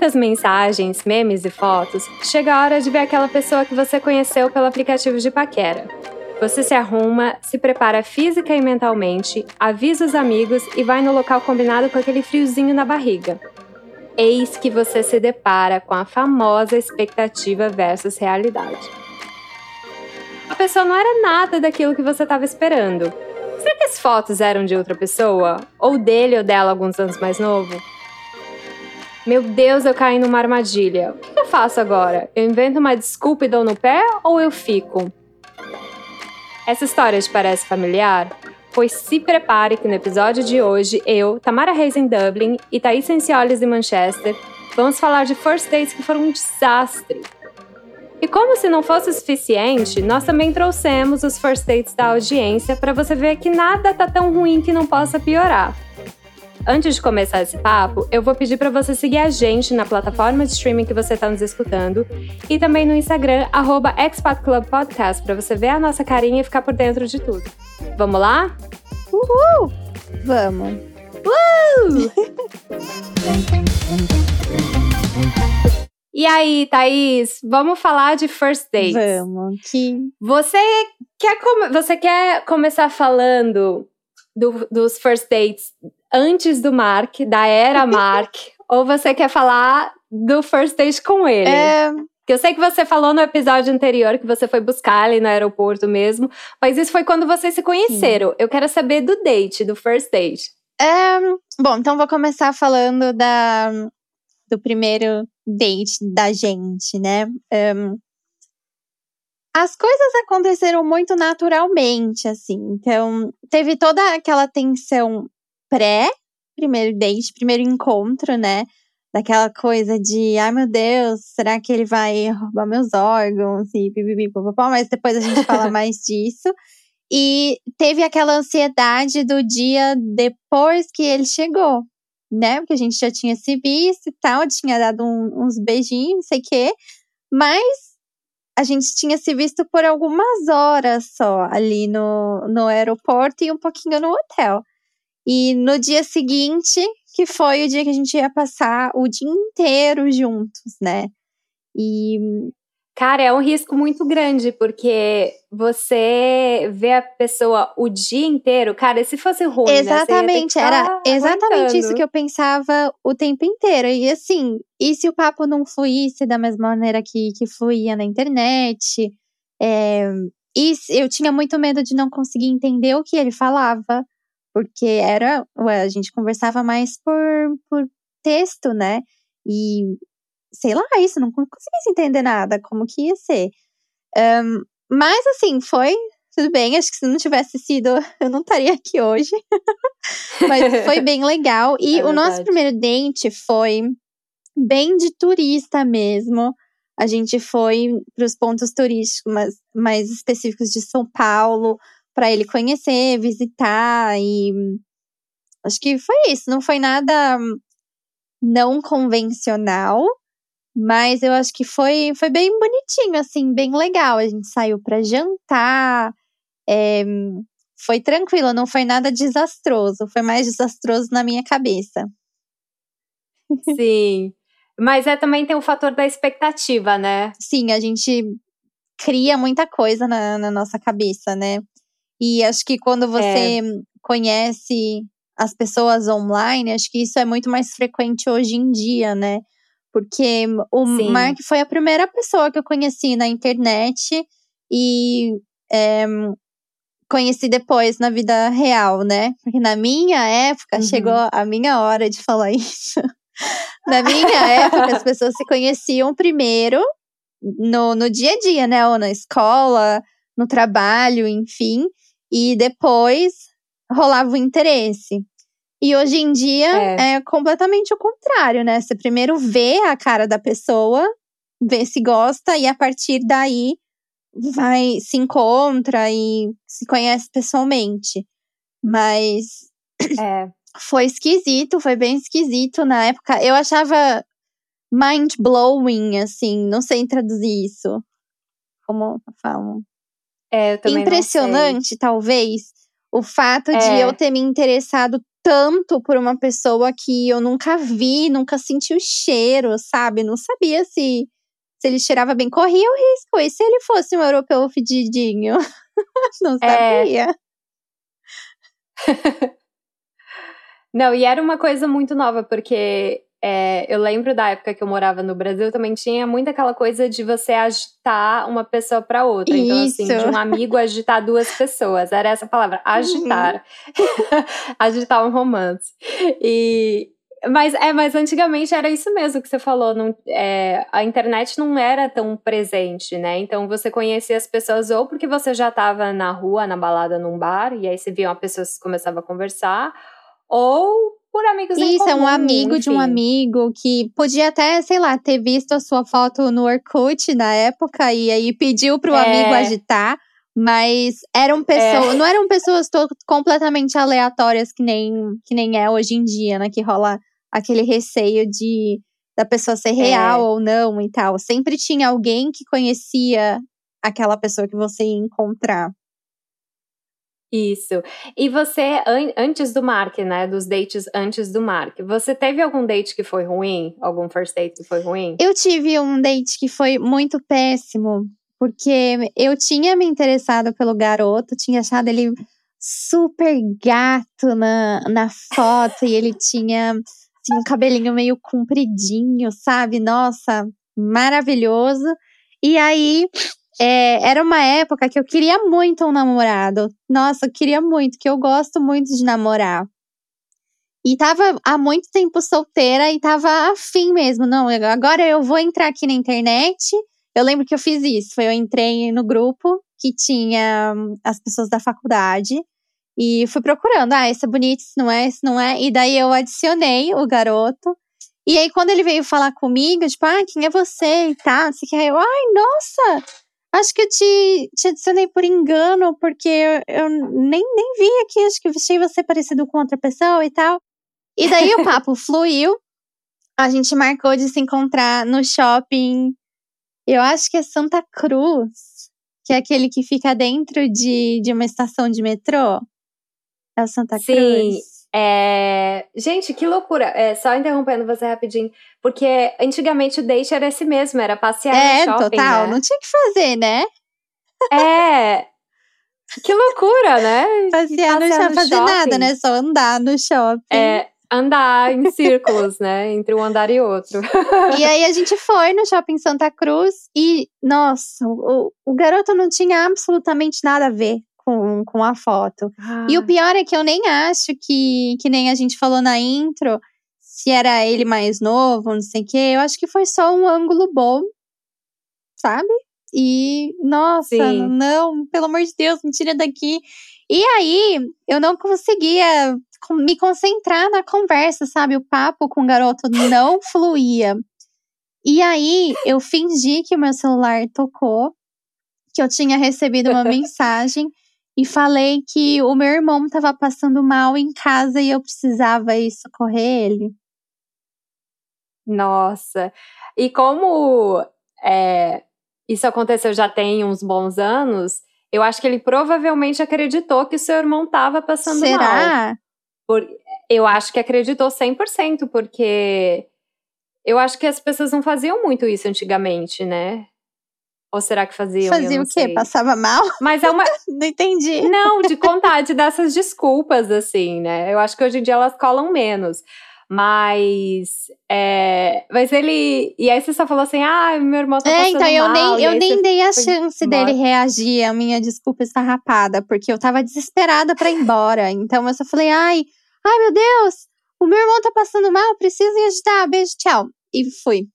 tantas mensagens, memes e fotos, chega a hora de ver aquela pessoa que você conheceu pelo aplicativo de paquera. Você se arruma, se prepara física e mentalmente, avisa os amigos e vai no local combinado com aquele friozinho na barriga. Eis que você se depara com a famosa expectativa versus realidade. A pessoa não era nada daquilo que você estava esperando. Será que as fotos eram de outra pessoa? Ou dele ou dela alguns anos mais novo? Meu Deus, eu caí numa armadilha. O que eu faço agora? Eu invento uma desculpa e dou no pé ou eu fico? Essa história te parece familiar? Pois se prepare que no episódio de hoje eu, Tamara Reis em Dublin e Thaís Sencioles em Manchester vamos falar de first dates que foram um desastre. E como se não fosse o suficiente, nós também trouxemos os first dates da audiência para você ver que nada tá tão ruim que não possa piorar. Antes de começar esse papo, eu vou pedir para você seguir a gente na plataforma de streaming que você está nos escutando e também no Instagram @expatclubpodcast para você ver a nossa carinha e ficar por dentro de tudo. Vamos lá? Uhul! Vamos. Uh! e aí, Thaís, vamos falar de first dates? Vamos. Que... Você quer, você quer começar falando do, dos first dates antes do Mark, da era Mark, ou você quer falar do first date com ele? É... Que eu sei que você falou no episódio anterior que você foi buscar ele no aeroporto mesmo, mas isso foi quando vocês se conheceram. Sim. Eu quero saber do date, do first date. É, bom, então vou começar falando da, do primeiro date da gente, né? Um, as coisas aconteceram muito naturalmente, assim. Então, teve toda aquela tensão pré primeiro date, primeiro encontro, né? Daquela coisa de, ai meu Deus, será que ele vai roubar meus órgãos e pipipi, mas depois a gente fala mais disso. E teve aquela ansiedade do dia depois que ele chegou, né? Porque a gente já tinha se visto e tal, tinha dado um, uns beijinhos, não sei o quê. Mas a gente tinha se visto por algumas horas só ali no, no aeroporto e um pouquinho no hotel. E no dia seguinte, que foi o dia que a gente ia passar o dia inteiro juntos, né? E. Cara, é um risco muito grande, porque você vê a pessoa o dia inteiro. Cara, e se fosse ruim, né? Exatamente, né? era exatamente isso que eu pensava o tempo inteiro. E assim, e se o papo não fluísse da mesma maneira que, que fluía na internet? É, e eu tinha muito medo de não conseguir entender o que ele falava porque era, ué, a gente conversava mais por, por texto, né? E sei lá, isso, não conseguia entender nada, como que ia ser. Um, mas assim, foi tudo bem, acho que se não tivesse sido, eu não estaria aqui hoje. mas foi bem legal. E é o nosso primeiro date foi bem de turista mesmo. A gente foi para os pontos turísticos mais, mais específicos de São Paulo para ele conhecer, visitar e acho que foi isso, não foi nada não convencional, mas eu acho que foi foi bem bonitinho assim, bem legal. A gente saiu para jantar, é, foi tranquilo, não foi nada desastroso, foi mais desastroso na minha cabeça. Sim. Mas é também tem o fator da expectativa, né? Sim, a gente cria muita coisa na, na nossa cabeça, né? E acho que quando você é. conhece as pessoas online, acho que isso é muito mais frequente hoje em dia, né? Porque o Sim. Mark foi a primeira pessoa que eu conheci na internet e é, conheci depois na vida real, né? Porque na minha época, uhum. chegou a minha hora de falar isso. na minha época, as pessoas se conheciam primeiro no, no dia a dia, né? Ou na escola, no trabalho, enfim e depois rolava o interesse. E hoje em dia é. é. completamente o contrário, né? Você primeiro vê a cara da pessoa, vê se gosta, e a partir daí vai, se encontra e se conhece pessoalmente. Mas é. foi esquisito, foi bem esquisito na época. Eu achava mind blowing, assim, não sei traduzir isso. Como falam? É, impressionante, talvez, o fato é. de eu ter me interessado tanto por uma pessoa que eu nunca vi, nunca senti o cheiro, sabe? Não sabia se, se ele cheirava bem. Corria o risco. E se ele fosse um europeu fedidinho? Não é. sabia. É... Não, e era uma coisa muito nova, porque é, eu lembro da época que eu morava no Brasil, também tinha muito aquela coisa de você agitar uma pessoa para outra. Isso. Então, assim, de um amigo agitar duas pessoas. Era essa palavra, agitar. Uhum. agitar um romance. E, mas é, mas antigamente era isso mesmo que você falou. Não, é, a internet não era tão presente, né? Então você conhecia as pessoas ou porque você já estava na rua, na balada, num bar, e aí você via uma pessoa que começava a conversar, ou por amigos Isso, em comum, é um amigo enfim. de um amigo que podia até, sei lá, ter visto a sua foto no Orkut na época e aí pediu pro é. amigo agitar. Mas eram pessoas, é. não eram pessoas completamente aleatórias que nem, que nem é hoje em dia, né? Que rola aquele receio de da pessoa ser real é. ou não e tal. Sempre tinha alguém que conhecia aquela pessoa que você ia encontrar. Isso. E você, an antes do Mark, né? Dos dates antes do Mark, você teve algum date que foi ruim? Algum first date que foi ruim? Eu tive um date que foi muito péssimo, porque eu tinha me interessado pelo garoto, tinha achado ele super gato na, na foto, e ele tinha assim, um cabelinho meio compridinho, sabe? Nossa, maravilhoso. E aí é, era uma época que eu queria muito um namorado. Nossa, eu queria muito, que eu gosto muito de namorar. E tava há muito tempo solteira e tava afim mesmo. Não, agora eu vou entrar aqui na internet. Eu lembro que eu fiz isso. Eu entrei no grupo que tinha hum, as pessoas da faculdade. E fui procurando. Ah, esse é bonito, esse não é, esse não é. E daí eu adicionei o garoto. E aí, quando ele veio falar comigo, tipo, ah, quem é você e tal, assim, que eu, ai, nossa, Acho que eu te, te adicionei por engano, porque eu, eu nem, nem vi aqui, acho que achei você parecido com outra pessoa e tal. E daí o papo fluiu. A gente marcou de se encontrar no shopping. Eu acho que é Santa Cruz, que é aquele que fica dentro de, de uma estação de metrô. É o Santa Sim. Cruz. É... Gente, que loucura. É, só interrompendo você rapidinho. Porque antigamente o date era esse mesmo, era passear é, no shopping, total. Né? Não tinha que fazer, né? É. Que loucura, né? Passear, não tinha fazer shopping. nada, né? Só andar no shopping. É, andar em círculos, né? Entre um andar e outro. e aí a gente foi no shopping Santa Cruz e, nossa, o, o garoto não tinha absolutamente nada a ver com, com a foto. Ah. E o ah. pior é que eu nem acho que, que nem a gente falou na intro, se era ele mais novo, não sei o quê. Eu acho que foi só um ângulo bom, sabe? E, nossa, Sim. não, pelo amor de Deus, me tira daqui. E aí, eu não conseguia me concentrar na conversa, sabe? O papo com o garoto não fluía. E aí, eu fingi que o meu celular tocou, que eu tinha recebido uma mensagem e falei que o meu irmão estava passando mal em casa e eu precisava ir socorrer ele. Nossa, e como é, isso aconteceu já tem uns bons anos, eu acho que ele provavelmente acreditou que o seu irmão estava passando Será? mal. Será? eu acho que acreditou 100%, porque eu acho que as pessoas não faziam muito isso antigamente, né? Ou será que faziam? Fazia o quê? Sei. Passava mal? Mas é uma. não entendi. Não, de contar, de dar essas desculpas, assim, né? Eu acho que hoje em dia elas colam menos. Mas. É... Mas ele. E aí você só falou assim: ah, meu irmão tá é, passando então, eu mal. nem, eu nem dei a chance dele reagir à minha desculpa estarrapada, porque eu tava desesperada para ir embora. Então eu só falei: ai, ai meu Deus, o meu irmão tá passando mal, preciso ir ajudar, beijo, tchau. E fui.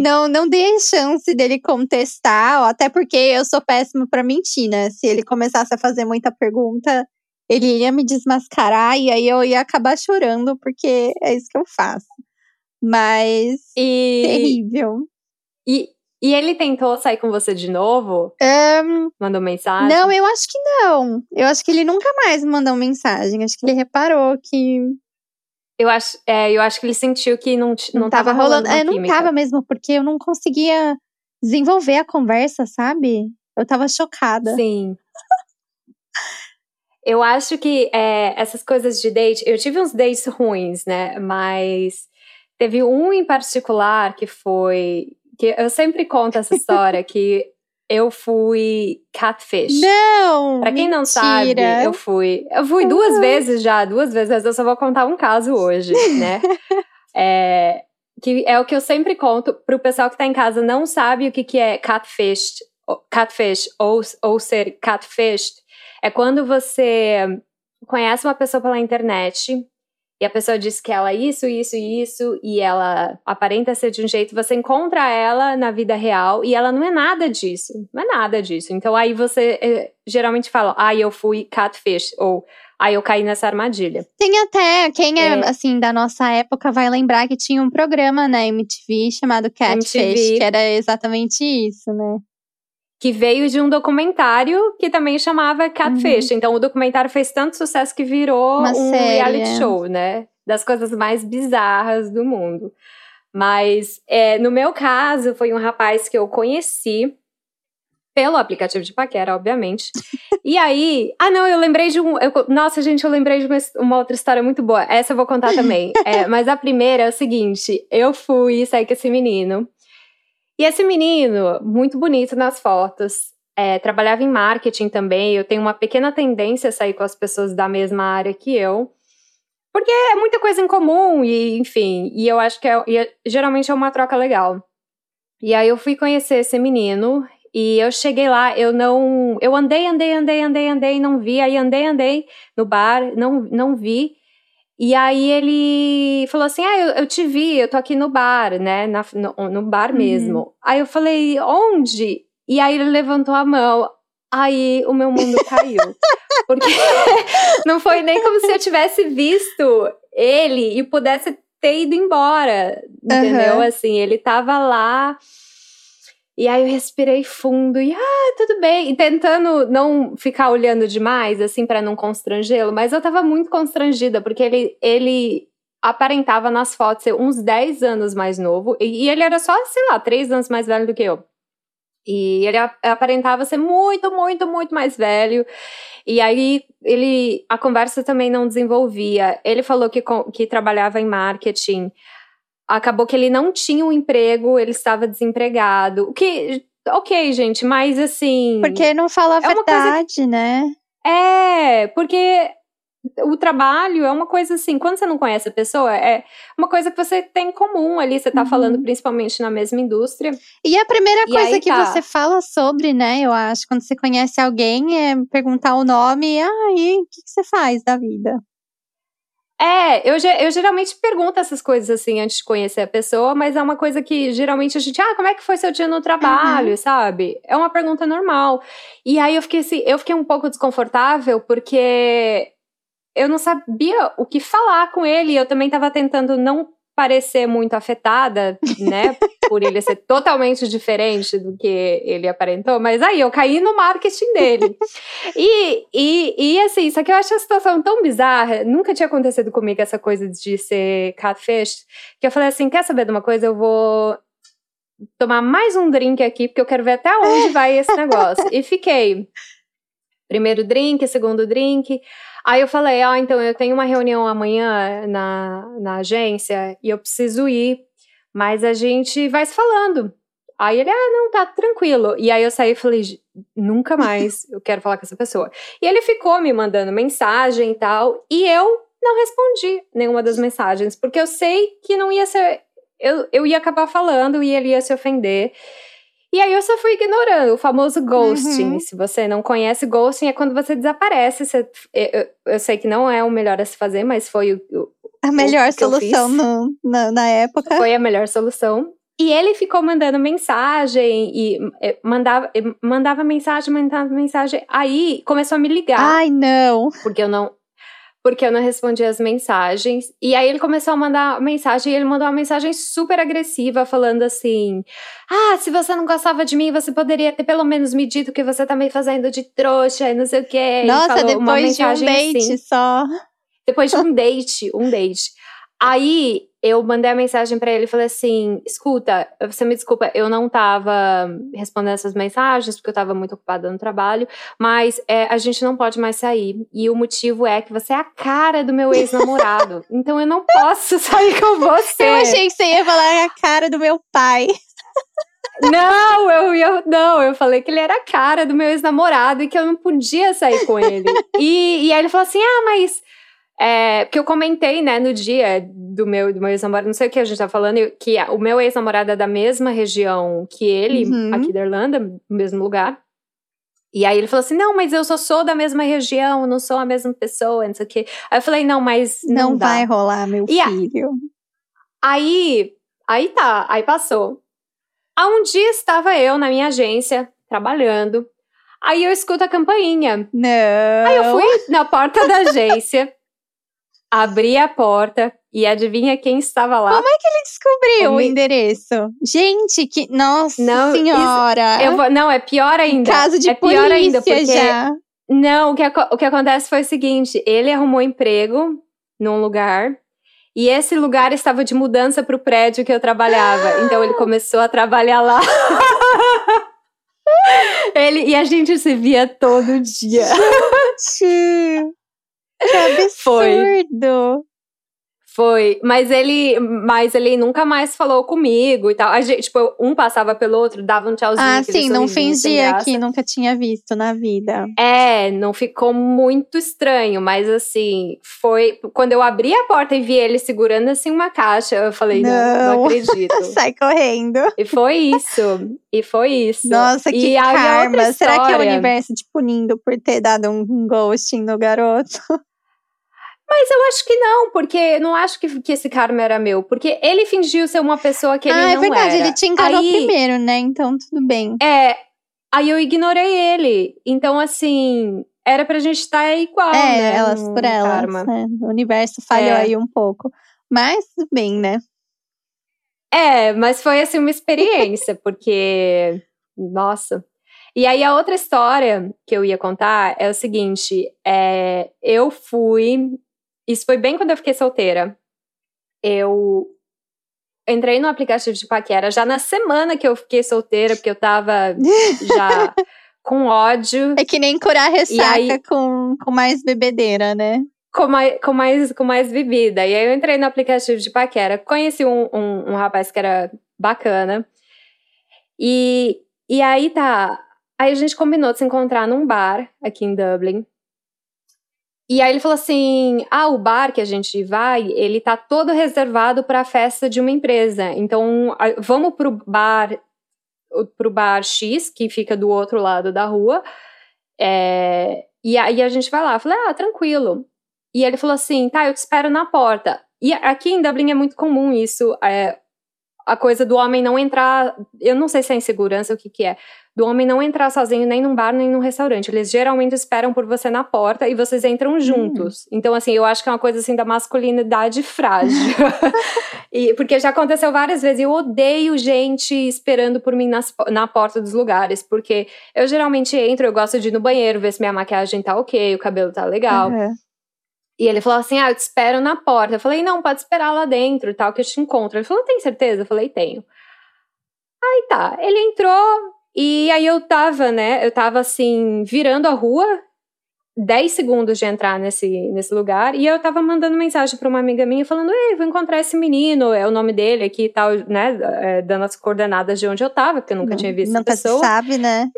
Não, não dei chance dele contestar, até porque eu sou péssima para mentir, né? Se ele começasse a fazer muita pergunta, ele ia me desmascarar e aí eu ia acabar chorando, porque é isso que eu faço. Mas. E... Terrível. E, e ele tentou sair com você de novo? Um, mandou mensagem? Não, eu acho que não. Eu acho que ele nunca mais mandou mensagem. Acho que ele reparou que eu acho, é, eu acho que ele sentiu que não, não, não tava, tava rolando. É, não tava mesmo, porque eu não conseguia desenvolver a conversa, sabe? Eu tava chocada. Sim. Eu acho que é, essas coisas de date, eu tive uns dates ruins, né? Mas teve um em particular que foi. que Eu sempre conto essa história que eu fui catfish. Não! Pra quem mentira. não sabe, eu fui. Eu fui duas vezes já, duas vezes, mas eu só vou contar um caso hoje, né? é, que é o que eu sempre conto pro pessoal que tá em casa não sabe o que, que é catfish, catfish ou, ou ser catfished. É quando você conhece uma pessoa pela internet e a pessoa diz que ela é isso, isso e isso, e ela aparenta ser de um jeito, você encontra ela na vida real e ela não é nada disso, não é nada disso. Então aí você eh, geralmente fala, ah, eu fui catfish, ou ah, eu caí nessa armadilha. Tem até, quem é, É. assim, da nossa época vai lembrar que tinha um programa na MTV chamado Catfish, MTV. que era exatamente isso, né? Que veio de um documentário que também chamava Catfish. Então o documentário fez tanto sucesso que virou Uma um série, reality show, né? Das coisas mais bizarras do mundo. Mas é, no meu caso, foi um rapaz que eu conheci pelo aplicativo de paquera, obviamente. e aí, ah não, eu lembrei de um, eu- nossa gente, eu lembrei de uma, uma outra história muito boa. Essa eu vou contar também. É, mas a primeira é o seguinte: eu fui sair com esse menino. E esse menino, muito bonito nas fotos, é, trabalhava em marketing também. Eu tenho uma pequena tendência a sair com as pessoas da mesma área que eu. Porque é muita coisa em comum, e enfim, e eu acho que é, e é- geralmente é uma troca legal. E aí eu fui conhecer esse menino, e eu cheguei lá, eu não. Eu andei, andei, andei, andei, andei, não vi. Aí andei, andei no bar, não, não vi. E aí ele falou assim: Ah, eu, eu te vi, eu tô aqui no bar, né? na- no, no bar Uhum. mesmo. Aí eu falei, onde? E aí ele levantou a mão. Aí o meu mundo caiu. Porque não foi nem como se eu tivesse visto ele e pudesse ter ido embora. Entendeu? Aham. Assim, ele tava lá. E aí eu respirei fundo e ah, tudo bem, e tentando não ficar olhando demais assim pra não constrangê-lo, mas eu tava muito constrangida porque ele ele aparentava nas fotos ser uns 10 anos mais novo e, e ele era só, sei lá, 3 anos mais velho do que eu. E ele aparentava ser muito, muito, muito mais velho. E aí ele a conversa também não desenvolvia. Ele falou que, que trabalhava em marketing. Acabou que ele não tinha um emprego, ele estava desempregado. O que, ok, gente, mas assim. Porque não fala a É verdade, né? É, porque o trabalho é uma coisa assim, quando você não conhece a pessoa, é uma coisa que você tem em comum ali, você tá Uhum. falando principalmente na mesma indústria. E a primeira E coisa aí que tá. você fala sobre, né, eu acho, quando você conhece alguém, é perguntar o nome, ah, e o que, que você faz da vida? É, eu, eu geralmente pergunto essas coisas assim antes de conhecer a pessoa, mas é uma coisa que geralmente a gente, ah, como é que foi seu dia no trabalho, sabe? É uma pergunta normal. E aí eu fiquei assim, eu fiquei um pouco desconfortável porque eu não sabia o que falar com ele. Eu também tava tentando não parecer muito afetada, né? Por ele ser totalmente diferente do que ele aparentou, mas aí eu caí no marketing dele. E, e, e assim, só que eu acho a situação tão bizarra, nunca tinha acontecido comigo essa coisa de ser catfish, que eu falei assim: quer saber de uma coisa? Eu vou tomar mais um drink aqui, porque eu quero ver até onde vai esse negócio. E fiquei. Primeiro drink, segundo drink. Aí eu falei, ah, então eu tenho uma reunião amanhã na, na agência e eu preciso ir, mas a gente vai se falando. Aí ele, ah, não, tá tranquilo. E aí eu saí e falei, "Gi- nunca mais eu quero falar com essa pessoa. E ele ficou me mandando mensagem e tal, e eu não respondi nenhuma das mensagens, porque eu sei que não ia ser. Eu, eu ia acabar falando e ele ia se ofender. E aí eu só fui ignorando o famoso ghosting. Uhum. Se você não conhece ghosting, é quando você desaparece. Você- eu, eu- sei que não é o melhor a se fazer, mas foi o, o- A melhor eu solução no- na, na época. foi a melhor solução. E ele ficou mandando mensagem e eh, mandava, eh, mandava mensagem, mandava mensagem. Aí começou a me ligar, Ai, não. porque eu não porque eu não respondia as mensagens. E aí ele começou a mandar mensagem, e ele mandou uma mensagem super agressiva, falando assim: Ah, se você não gostava de mim, você poderia ter pelo menos me dito que você tá me fazendo de trouxa e não sei o quê. Nossa, falou uma depois de um date assim. só. Depois de um date, um date. Aí eu mandei a mensagem para ele e falei assim: escuta, você me desculpa, eu não tava respondendo essas mensagens porque eu tava muito ocupada no trabalho, mas é, a gente não pode mais sair. E o motivo é que você é a cara do meu ex-namorado. então eu não posso sair com você. Eu achei que você ia falar a cara do meu pai. Não, eu, eu não, eu falei que ele era a cara do meu ex-namorado e que eu não podia sair com ele. E, e aí ele falou assim: ah, mas é, porque eu comentei, né, no dia do meu, do meu ex-namorado, não sei o que a gente tá falando, que o meu ex-namorado é da mesma região que ele, uhum. aqui da Irlanda, no mesmo lugar. E aí ele falou assim: não, mas eu só sou da mesma região, não sou a mesma pessoa, não sei o quê. Aí eu falei, não, mas. Não, não vai rolar, meu e filho. Aí, aí tá, aí passou. Há um dia estava eu na minha agência, trabalhando. Aí eu escuto a campainha. Não. Aí eu fui na porta da agência abri a porta e adivinha quem estava lá? Como é que ele descobriu o, o endereço? Gente, que. Nossa não, senhora! Isso, eu vou, não, é pior ainda. Caso de é pior ainda, porque. Já. Não, o que, o que acontece foi o seguinte: ele arrumou emprego num lugar. E esse lugar estava de mudança para o prédio que eu trabalhava. Então ele começou a trabalhar lá. ele, e a gente se via todo dia. Gente! Que absurdo! Foi. Foi, mas ele, mas ele nunca mais falou comigo e tal. A gente, tipo, um passava pelo outro, dava um tchauzinho. Ah, sim, não fingia que nunca tinha visto na vida. É, não ficou muito estranho, mas assim, foi quando eu abri a porta e vi ele segurando assim uma caixa, eu falei, não, não, não acredito. Sai correndo. E foi isso. E foi isso. Nossa, que e karma. Será que é o universo te punindo por ter dado um ghosting no garoto? Mas eu acho que não, porque não acho que, que esse karma era meu. Porque ele fingiu ser uma pessoa que ele ah, é não era. Ah, é verdade, era. ele te encarou aí, primeiro, né? Então tudo bem. É, aí eu ignorei ele. Então, assim, era pra gente estar tá igual, é, né? elas por elas, né? O universo falhou é. aí um pouco. Mas tudo bem, né? É, mas foi assim uma experiência, porque. Nossa. E aí a outra história que eu ia contar é o seguinte: é, eu fui isso foi bem quando eu fiquei solteira. Eu entrei no aplicativo de paquera já na semana que eu fiquei solteira, porque eu tava já com ódio. É que nem curar ressaca aí, com, com mais bebedeira, né? Com mais, com, mais, com mais bebida. E aí eu entrei no aplicativo de paquera, conheci um, um, um rapaz que era bacana. E, e aí tá. Aí a gente combinou de se encontrar num bar aqui em Dublin. E aí ele falou assim: "Ah, o bar que a gente vai, ele tá todo reservado para a festa de uma empresa. Então, vamos pro bar pro bar X, que fica do outro lado da rua. É, e aí a gente vai lá. Eu falei: "Ah, tranquilo". E ele falou assim: "Tá, eu te espero na porta". E aqui em Dublin é muito comum isso, é, a coisa do homem não entrar, eu não sei se é insegurança ou o que que é, do homem não entrar sozinho nem num bar nem num restaurante. Eles geralmente esperam por você na porta e vocês entram juntos. Hum. Então, assim, eu acho que é uma coisa assim da masculinidade frágil. e, porque já aconteceu várias vezes. Eu odeio gente esperando por mim nas, na porta dos lugares. Porque eu geralmente entro, eu gosto de ir no banheiro, ver se minha maquiagem tá ok, o cabelo tá legal. Uhum. E ele falou assim: Ah, eu te espero na porta. Eu falei: Não, pode esperar lá dentro e tal, que eu te encontro. Ele falou: Tem certeza? Eu falei: Tenho. Aí tá, ele entrou, e aí eu tava, né? Eu tava assim, virando a rua, 10 segundos de entrar nesse, nesse lugar, e eu tava mandando mensagem para uma amiga minha falando: Ei, vou encontrar esse menino, é o nome dele aqui e tal, né? É, dando as coordenadas de onde eu tava, porque eu nunca tinha visto Nunca pessoa. se sabe, né?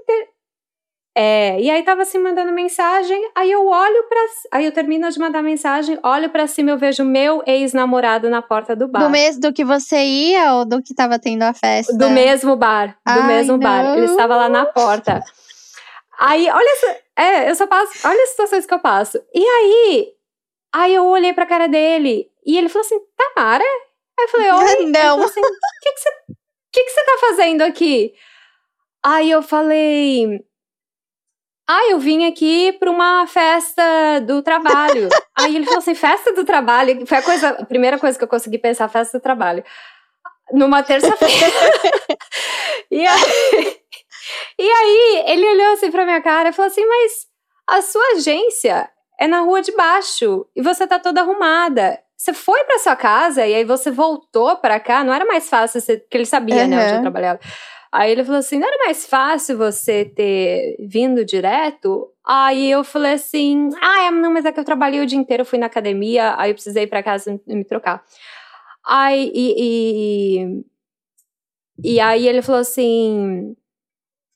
É, e aí tava assim mandando mensagem, aí eu olho para, aí eu termino de mandar mensagem, olho para cima eu vejo meu ex-namorado na porta do bar. Do mesmo do que você ia ou do que tava tendo a festa? Do mesmo bar, do Ai, mesmo não. bar. Ele estava lá na porta. Aí, olha, é, eu só passo, olha as situações que eu passo. E aí, aí eu olhei pra cara dele e ele falou assim: "Tamara?" Aí eu falei: "Oi". Não. Assim, o que que você, que que você tá fazendo aqui? Aí eu falei: ah, eu vim aqui para uma festa do trabalho. aí ele falou assim: festa do trabalho? Foi a, coisa, a primeira coisa que eu consegui pensar: festa do trabalho. Numa terça-feira. e, aí, e aí ele olhou assim pra minha cara e falou assim: mas a sua agência é na rua de baixo e você tá toda arrumada. você foi para sua casa e aí você voltou para cá, não era mais fácil, você, porque ele sabia, uhum. né, onde eu trabalhava. Aí ele falou assim: não era mais fácil você ter vindo direto? Aí eu falei assim: ah, não, mas é que eu trabalhei o dia inteiro, fui na academia, aí eu precisei ir pra casa me trocar. Aí, e, e, e aí ele falou assim.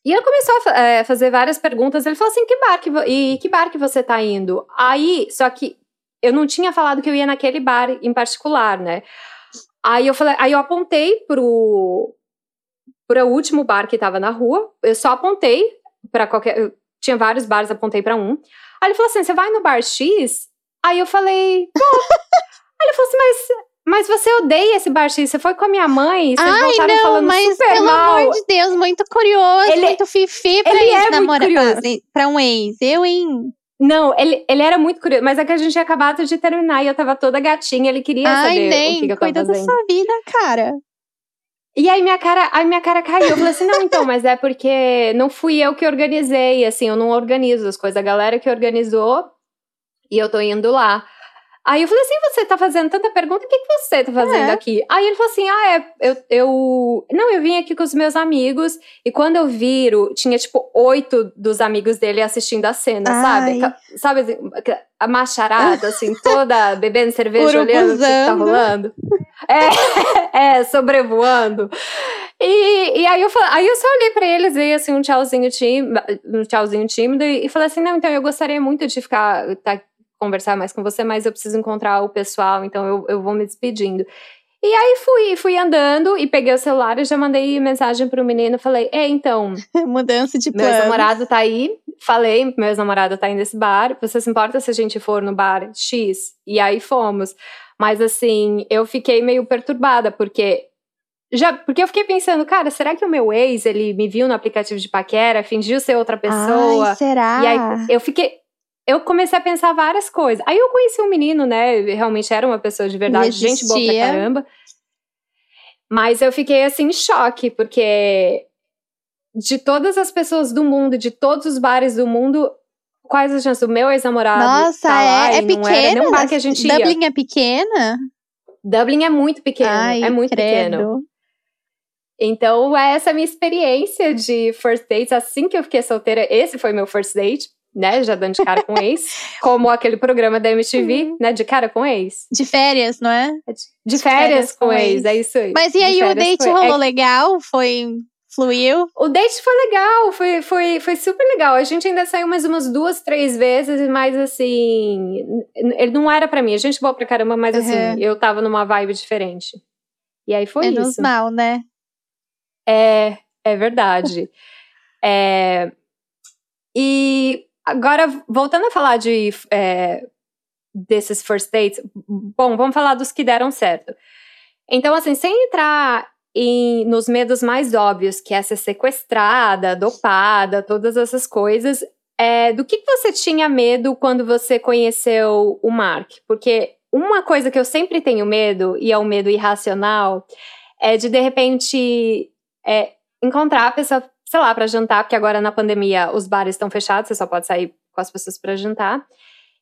E ele começou a é, fazer várias perguntas. Ele falou assim: que bar que, e que bar que você tá indo? Aí, só que eu não tinha falado que eu ia naquele bar em particular, né? Aí eu falei, aí eu apontei pro, para o último bar que estava na rua. Eu só apontei para qualquer. Tinha vários bares, apontei para um. Aí ele falou assim: você vai no bar X? Aí eu falei, pô. Aí ele falou assim, mas. Mas você odeia esse bar X? Você foi com a minha mãe? Vocês Ai, voltaram não, falando mas super pelo mal. amor de Deus, muito curioso, Ele- muito fifi pra ele é namorar curioso. pra um ex. Eu, hein? Não, ele, ele era muito curioso, mas é que a gente tinha acabado de terminar e eu tava toda gatinha, ele queria Ai, saber nem, o que, que eu tava cuida da sua vida, cara. E aí minha cara, aí minha cara caiu. Eu falei assim, não, então, mas é porque não fui eu que organizei, assim, eu não organizo as coisas, a galera que organizou e eu tô indo lá. Aí eu falei assim, você tá fazendo tanta pergunta, o que, que você tá fazendo É. aqui? Aí ele falou assim, ah, é, eu, eu... Não, eu vim aqui com os meus amigos e quando eu viro, tinha tipo oito dos amigos dele assistindo a cena, sabe? Ai. Ca- Sabe, assim, a macharada, assim, toda bebendo cerveja, olhando o que tá rolando. É, é, sobrevoando. E, e aí, eu, aí eu só olhei pra eles, dei assim um tchauzinho, tím, um tchauzinho tímido e, e falei assim: não, então eu gostaria muito de ficar, tá, conversar mais com você, mas eu preciso encontrar o pessoal, então eu, eu vou me despedindo. E aí fui, fui andando e peguei o celular e já mandei mensagem pro menino, falei, é, então, Mudança de meu plano. namorado tá aí, falei, meu namorado tá aí nesse bar, você se importa se a gente for no bar X? E aí fomos. Mas assim, eu fiquei meio perturbada, porque já, porque eu fiquei pensando, cara, será que o meu ex, ele me viu no aplicativo de paquera, fingiu ser outra pessoa? Ai, será? E aí eu fiquei. Eu comecei a pensar várias coisas. Aí eu conheci um menino, né? Realmente era uma pessoa de verdade, gente boa pra caramba. Mas eu fiquei assim em choque, porque de todas as pessoas do mundo, de todos os bares do mundo, quais as chances do meu ex-namorado Nossa, tá é, é não era pequeno? nem um que a gente ia. Dublin é pequena? Dublin é muito pequeno, Ai, é muito pequeno. credo. Então, essa é a minha experiência de first dates. Assim que eu fiquei solteira, esse foi meu first date, né? Já dando de cara com ex. como aquele programa da MTV, Uhum. né? De cara com ex. De férias, não é? De férias, com, ex, é isso aí. Mas e De aí, o férias date com ex. rolou É, legal? Foi. Fluiu? o date foi legal, foi, foi, foi super legal. A gente ainda saiu mais umas duas, três vezes, mas assim. Ele não era pra mim. A gente boa pra caramba, mas Uhum. assim, eu tava numa vibe diferente. E aí foi Menos isso. mal, né? É, é verdade. É, e agora, voltando a falar de é, desses first dates, bom, vamos falar dos que deram certo. Então, assim, sem entrar em, nos medos mais óbvios, que é ser sequestrada, dopada, todas essas coisas, é, do que você tinha medo quando você conheceu o Mark? Porque uma coisa que eu sempre tenho medo, e é um medo irracional, é de, de repente, é, encontrar a pessoa, sei lá, pra jantar, porque agora na pandemia os bares estão fechados, você só pode sair com as pessoas pra jantar.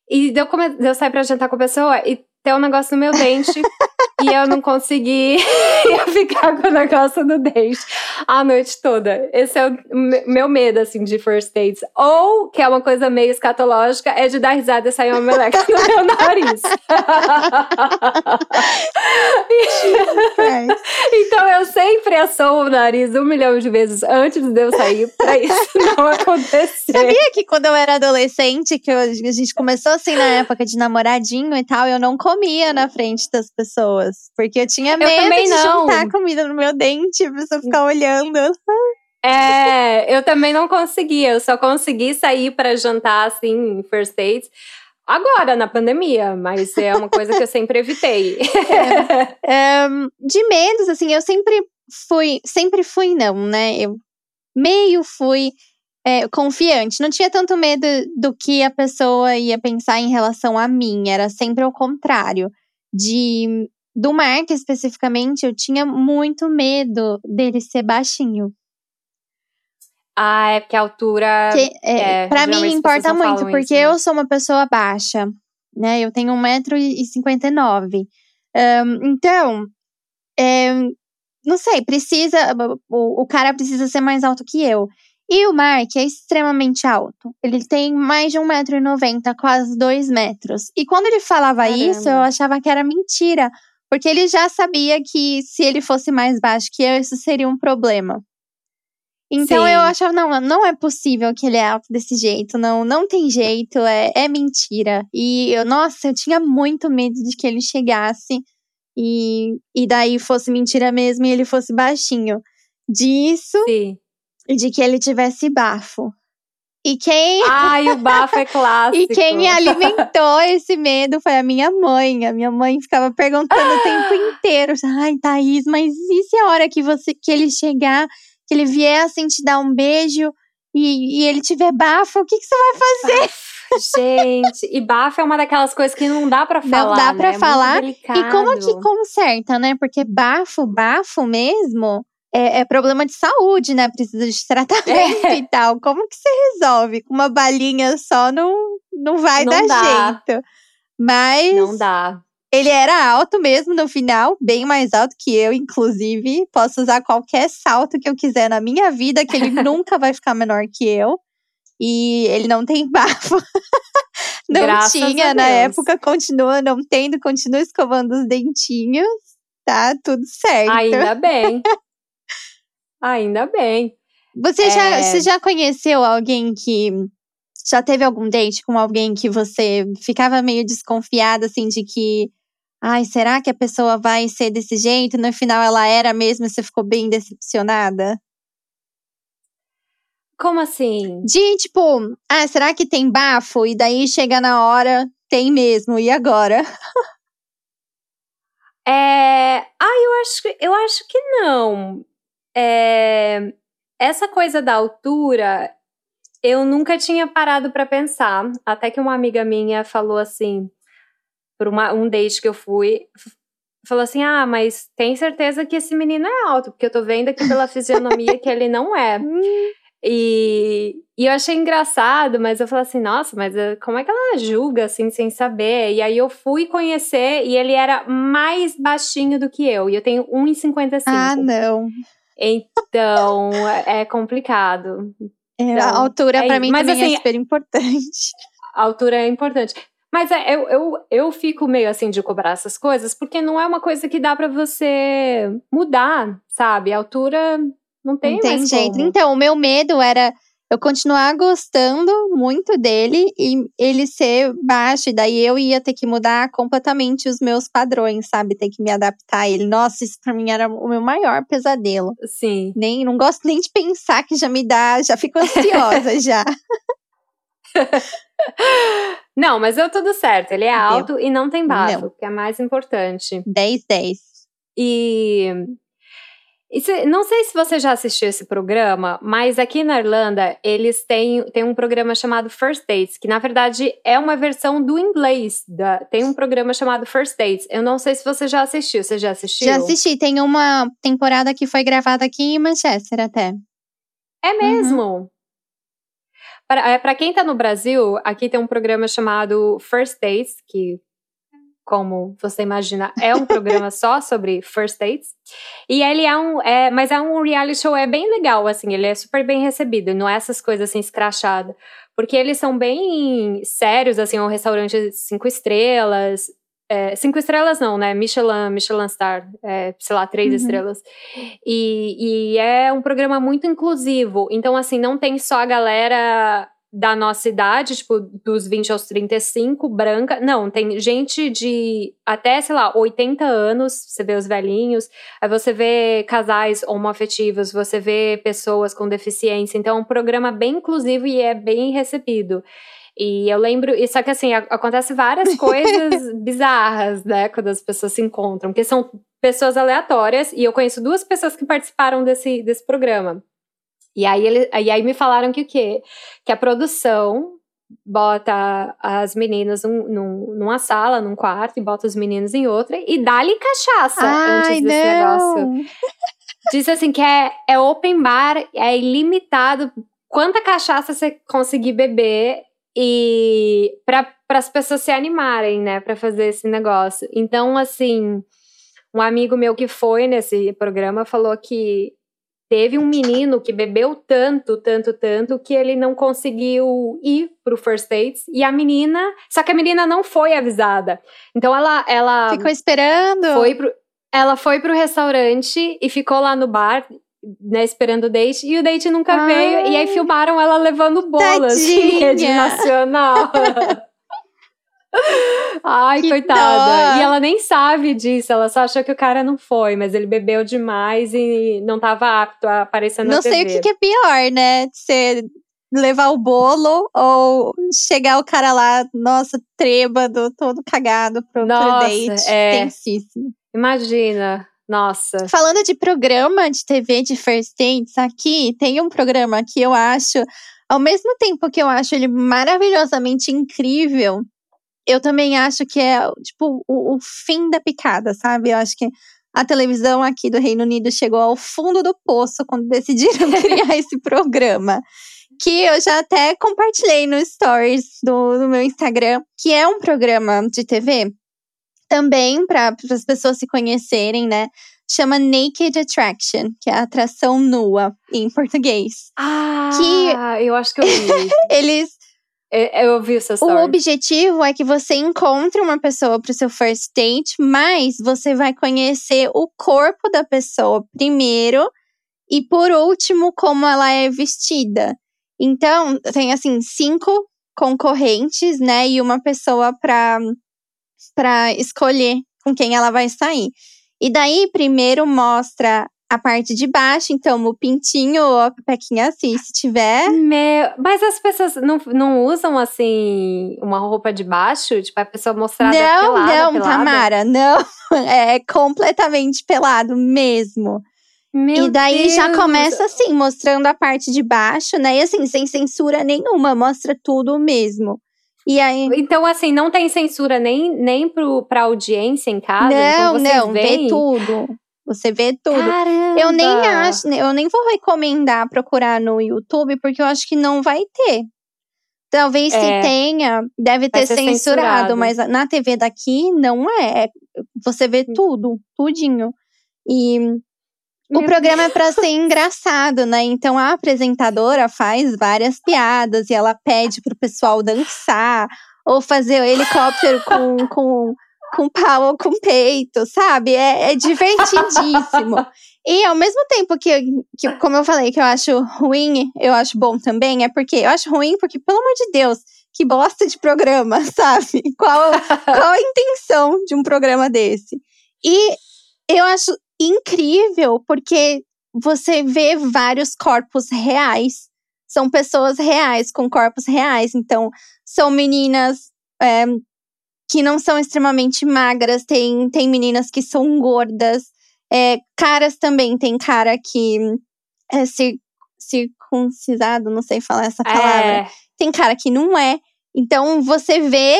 E de eu, come- de eu sair pra jantar com a pessoa e ter um negócio no meu dente e eu não conseguir eu ficar com o negócio no dente a noite toda. Esse é o me- meu medo, assim, de first dates. Ou, que é uma coisa meio escatológica, é de dar risada e sair uma meleca no meu nariz. Então eu sempre assoo o nariz um milhão de vezes antes de eu sair pra isso não acontecer. Sabia que quando eu era adolescente, que eu- a gente começou assim na época de namoradinho e tal, eu não comia na frente das pessoas. Porque eu tinha medo também de não. juntar comida no meu dente, a pessoa ficar olhando. É, eu também não conseguia. Eu só consegui sair pra jantar assim, em first dates. Agora, na pandemia, mas é uma coisa que eu sempre evitei. Ahn, de medos, assim, eu sempre fui, sempre fui não, né? Eu meio fui é, confiante. Não tinha tanto medo do que a pessoa ia pensar em relação a mim. Era sempre o contrário. De do Mark especificamente, eu tinha muito medo dele ser baixinho. ah, é porque a altura. Que, é, é, para mim importa muito, porque isso, né? eu sou uma pessoa baixa. né? Eu tenho 1,59m. Um, então, é, não sei, precisa. O, o cara precisa ser mais alto que eu. E o Mark é extremamente alto. Ele tem mais de 1,90m, quase 2 metros. E quando ele falava Caramba. isso, eu achava que era mentira. Porque ele já sabia que se ele fosse mais baixo que eu, isso seria um problema. Então Sim. eu achava, não, não é possível que ele é alto desse jeito, não, não tem jeito, é, é mentira. E eu, nossa, eu tinha muito medo de que ele chegasse e, e daí fosse mentira mesmo e ele fosse baixinho. Disso Sim. e de que ele tivesse bafo. E quem. Ai, o bafo é clássico. e quem me alimentou esse medo foi a minha mãe. A minha mãe ficava perguntando o tempo inteiro: Ai, Thaís, mas e se a hora que, você, que ele chegar que ele vier assim te dar um beijo e, e ele tiver bafo, o que, que você vai fazer? Gente, e bafo é uma daquelas coisas que não dá para falar. Não dá para né? falar. E como que conserta, né? Porque bafo, bafo mesmo, é, é, problema de saúde, né? Precisa de tratamento é. e tal. Como que você resolve? Com uma balinha só não, não vai não dar dá. jeito. Mas. Não dá. Ele era alto mesmo no final, bem mais alto que eu, inclusive. Posso usar qualquer salto que eu quiser na minha vida, que ele nunca vai ficar menor que eu. E ele não tem bafo. não Graças tinha na época, continua não tendo, continua escovando os dentinhos. Tá tudo certo. Ainda bem. Ainda bem. Você, é... já, você já conheceu alguém que já teve algum date com alguém que você ficava meio desconfiada, assim, de que Ai, será que a pessoa vai ser desse jeito? No final ela era mesmo e você ficou bem decepcionada? Como assim? De tipo, ah, será que tem bafo? E daí chega na hora, tem mesmo, e agora? É. Ah, eu acho, eu acho que não. É... Essa coisa da altura, eu nunca tinha parado para pensar. Até que uma amiga minha falou assim: por uma, um date que eu fui, falou assim: Ah, mas tem certeza que esse menino é alto, porque eu tô vendo aqui pela fisionomia que ele não é. E, e eu achei engraçado, mas eu falei assim: Nossa, mas eh, como é que ela julga assim, sem saber? E aí eu fui conhecer e ele era mais baixinho do que eu, e eu tenho 1,55. Ah, não. Então é complicado. É, então, a altura é, para mim mas, também é assim, é super importante. A altura é importante. Mas é, eu, eu, eu fico meio assim de cobrar essas coisas, porque não é uma coisa que dá para você mudar, sabe? A altura não tem não tem jeito. Então, o meu medo era eu continuar gostando muito dele e ele ser baixo, e daí eu ia ter que mudar completamente os meus padrões, sabe? Ter que me adaptar a ele. Nossa, isso pra mim era o meu maior pesadelo. Sim. Nem, não gosto nem de pensar que já me dá, já fico ansiosa já. Não, mas deu tudo certo. Ele é alto deu. e não tem bafo, que é mais importante. 10, 10. E, não sei se você já assistiu esse programa, mas aqui na Irlanda eles têm, têm um programa chamado First Dates, que na verdade é uma versão do inglês. Da, tem um programa chamado First Dates. Eu não sei se você já assistiu. Você já assistiu? Já assisti. Tem uma temporada que foi gravada aqui em Manchester até. É mesmo? Uhum. Para é, quem está no Brasil, aqui tem um programa chamado First Dates, que, como você imagina, é um programa só sobre first dates. E ele é um. É, mas é um reality show, é bem legal, assim, ele é super bem recebido, não é essas coisas assim escrachadas. Porque eles são bem sérios, assim, é um restaurante cinco estrelas, é, cinco estrelas não, né? Michelin, Michelin Star, é, sei lá, três uhum. estrelas. E, e é um programa muito inclusivo. Então, assim, não tem só a galera da nossa idade, tipo, dos 20 aos 35, branca. Não, tem gente de até, sei lá, 80 anos, você vê os velhinhos, aí você vê casais homoafetivos, você vê pessoas com deficiência. Então, é um programa bem inclusivo e é bem recebido. E eu lembro, e só que assim, acontece várias coisas bizarras, né, quando as pessoas se encontram, porque são pessoas aleatórias, e eu conheço duas pessoas que participaram desse, desse programa. E aí, ele, e aí me falaram que o quê? Que a produção bota as meninas num, num, numa sala, num quarto, e bota os meninos em outra, e dá-lhe cachaça Ai, antes desse não. negócio. Diz assim que é, é open bar, é ilimitado. Quanta cachaça você conseguir beber e as pessoas se animarem, né, para fazer esse negócio. Então, assim, um amigo meu que foi nesse programa falou que teve um menino que bebeu tanto, tanto, tanto que ele não conseguiu ir pro first dates e a menina, só que a menina não foi avisada. Então ela ela ficou esperando. Foi pro, ela foi pro restaurante e ficou lá no bar né, esperando o date, e o date nunca Ai. veio, e aí filmaram ela levando bolas em rede nacional. Ai, que coitada. Dó. E ela nem sabe disso, ela só achou que o cara não foi, mas ele bebeu demais e não estava apto a aparecer na não TV. Não sei o que, que, é pior, né? Você levar o bolo ou chegar o cara lá, nossa, trêbado, todo cagado pro, nossa, pro date. É. Tensíssimo. Imagina. Nossa. Falando de programa de TV de first dates, aqui tem um programa que eu acho, ao mesmo tempo que eu acho ele maravilhosamente incrível, eu também acho que é, tipo, o, o fim da picada, sabe? Eu acho que a televisão aqui do Reino Unido chegou ao fundo do poço quando decidiram criar esse programa. Que eu já até compartilhei no stories do, do meu Instagram, que é um programa de TV também para as pessoas se conhecerem, né? Chama Naked Attraction, que é a atração nua em português. Ah, que eu acho que eu vi. eles eu ouvi essa história. O objetivo é que você encontre uma pessoa para o seu first date, mas você vai conhecer o corpo da pessoa primeiro e por último como ela é vestida. Então, tem assim cinco concorrentes, né, e uma pessoa para para escolher com quem ela vai sair. E daí, primeiro mostra a parte de baixo, então o pintinho ou a pequinha assim, se tiver. Meu, mas as pessoas não, não usam assim uma roupa de baixo? Tipo, a pessoa mostrar Não, pelada, não, pelada? Tamara, não. É completamente pelado mesmo. Meu e daí Deus. já começa assim, mostrando a parte de baixo, né? E assim, sem censura nenhuma, mostra tudo mesmo. E aí... Então, assim, não tem censura nem, nem pro, pra audiência em casa? Não, então não, vê tudo. Você vê tudo. Caramba. Eu nem acho, eu nem vou recomendar procurar no YouTube, porque eu acho que não vai ter. Talvez é, se tenha, deve ter censurado, censurado, mas na TV daqui não é. é você vê hum. tudo, tudinho. E o programa é para ser engraçado, né? Então a apresentadora faz várias piadas e ela pede pro pessoal dançar ou fazer o helicóptero com, com, com pau ou com peito, sabe? É, é divertidíssimo. e ao mesmo tempo que, que, como eu falei, que eu acho ruim, eu acho bom também, é porque eu acho ruim porque, pelo amor de Deus, que bosta de programa, sabe? Qual, qual a intenção de um programa desse? E eu acho incrível, porque você vê vários corpos reais. São pessoas reais, com corpos reais. Então, são meninas é, que não são extremamente magras, tem, tem meninas que são gordas. É, caras também, tem cara que é cir circuncisado, não sei falar essa palavra. É. Tem cara que não é. Então, você vê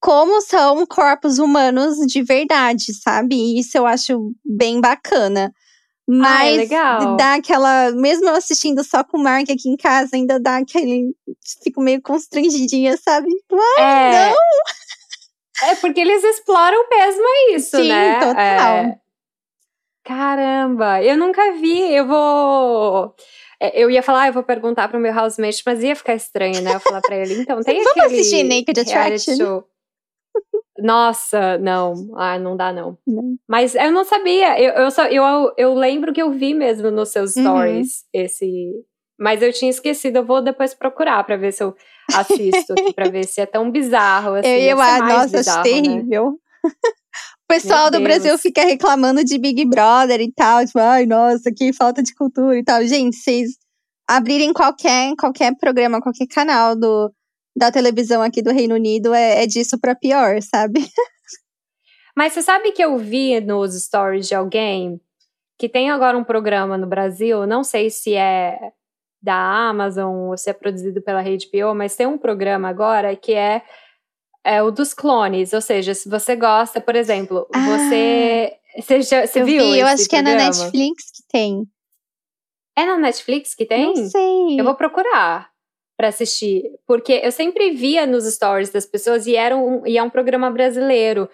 como são corpos humanos de verdade, sabe? E isso eu acho bem bacana. Mas ah, dá aquela. Mesmo eu assistindo só com o Mark aqui em casa, ainda dá aquele. Fico meio constrangidinha, sabe? Ai, é. não! É porque eles exploram mesmo isso, Sim, né? Total. É... Caramba, eu nunca vi. Eu vou. É, eu ia falar, ah, eu vou perguntar pro meu housemate, mas ia ficar estranho, né? Eu falar pra ele, então, tem Vamos aquele assistir Naked Attraction? Show. Nossa, não. Ah, não dá, não. não. Mas eu não sabia. Eu, eu, só, eu, eu lembro que eu vi mesmo nos seus uhum. stories uhum. esse. Mas eu tinha esquecido, eu vou depois procurar pra ver se eu assisto aqui, pra ver se é tão bizarro. Assim, eu, ah, nossa, bizarro, terrível. Né? O pessoal do Brasil fica reclamando de Big Brother e tal. Tipo, ai, nossa, que falta de cultura e tal. Gente, vocês abrirem qualquer, qualquer programa, qualquer canal do, da televisão aqui do Reino Unido é, é disso para pior, sabe? Mas você sabe que eu vi nos stories de alguém que tem agora um programa no Brasil, não sei se é da Amazon ou se é produzido pela HBO, mas tem um programa agora que é, é o dos clones, ou seja, se você gosta, por exemplo, ah, você você, já, você eu viu? Vi, eu acho programa? que é na Netflix que tem. É na Netflix que tem? Não sei. Eu vou procurar. para assistir, porque eu sempre via nos stories das pessoas e era um, e é um programa brasileiro.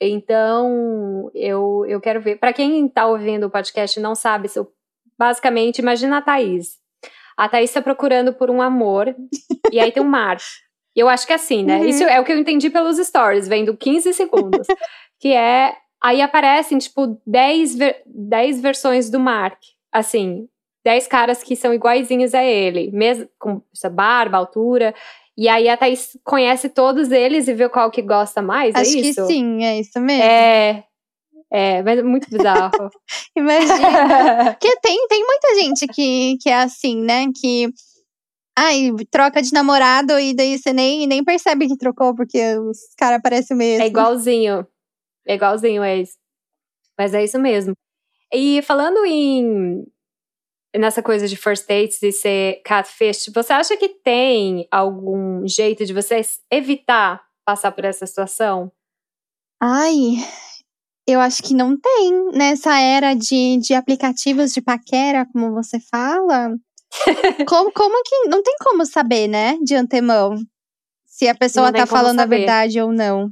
Então, eu, eu quero ver. Para quem está ouvindo o podcast e não sabe, eu, basicamente, imagina a Thaís. A Thaís está procurando por um amor, e aí tem um mar. E eu acho que é assim, né? Uhum. Isso é o que eu entendi pelos stories, vendo 15 segundos. que é. Aí aparecem, tipo, 10, ver, 10 versões do Mark. Assim, 10 caras que são iguaizinhos a ele, mesmo com essa barba, altura. E aí a Thaís conhece todos eles e vê qual que gosta mais, é Acho é isso? Acho que sim, é isso mesmo. É, é, mas é muito bizarro. Imagina. Porque tem, tem muita gente que, que é assim, né? Que ai, troca de namorado e daí você nem, nem percebe que trocou, porque os caras parecem mesmo. É igualzinho. É igualzinho, é isso. Mas é isso mesmo. E falando em nessa coisa de first dates e ser catfish, você acha que tem algum jeito de você evitar passar por essa situação? Ai, eu acho que não tem. Nessa era de, de aplicativos de paquera, como você fala, como, como que. Não tem como saber, né? De antemão. Se a pessoa tá falando saber. a verdade ou não.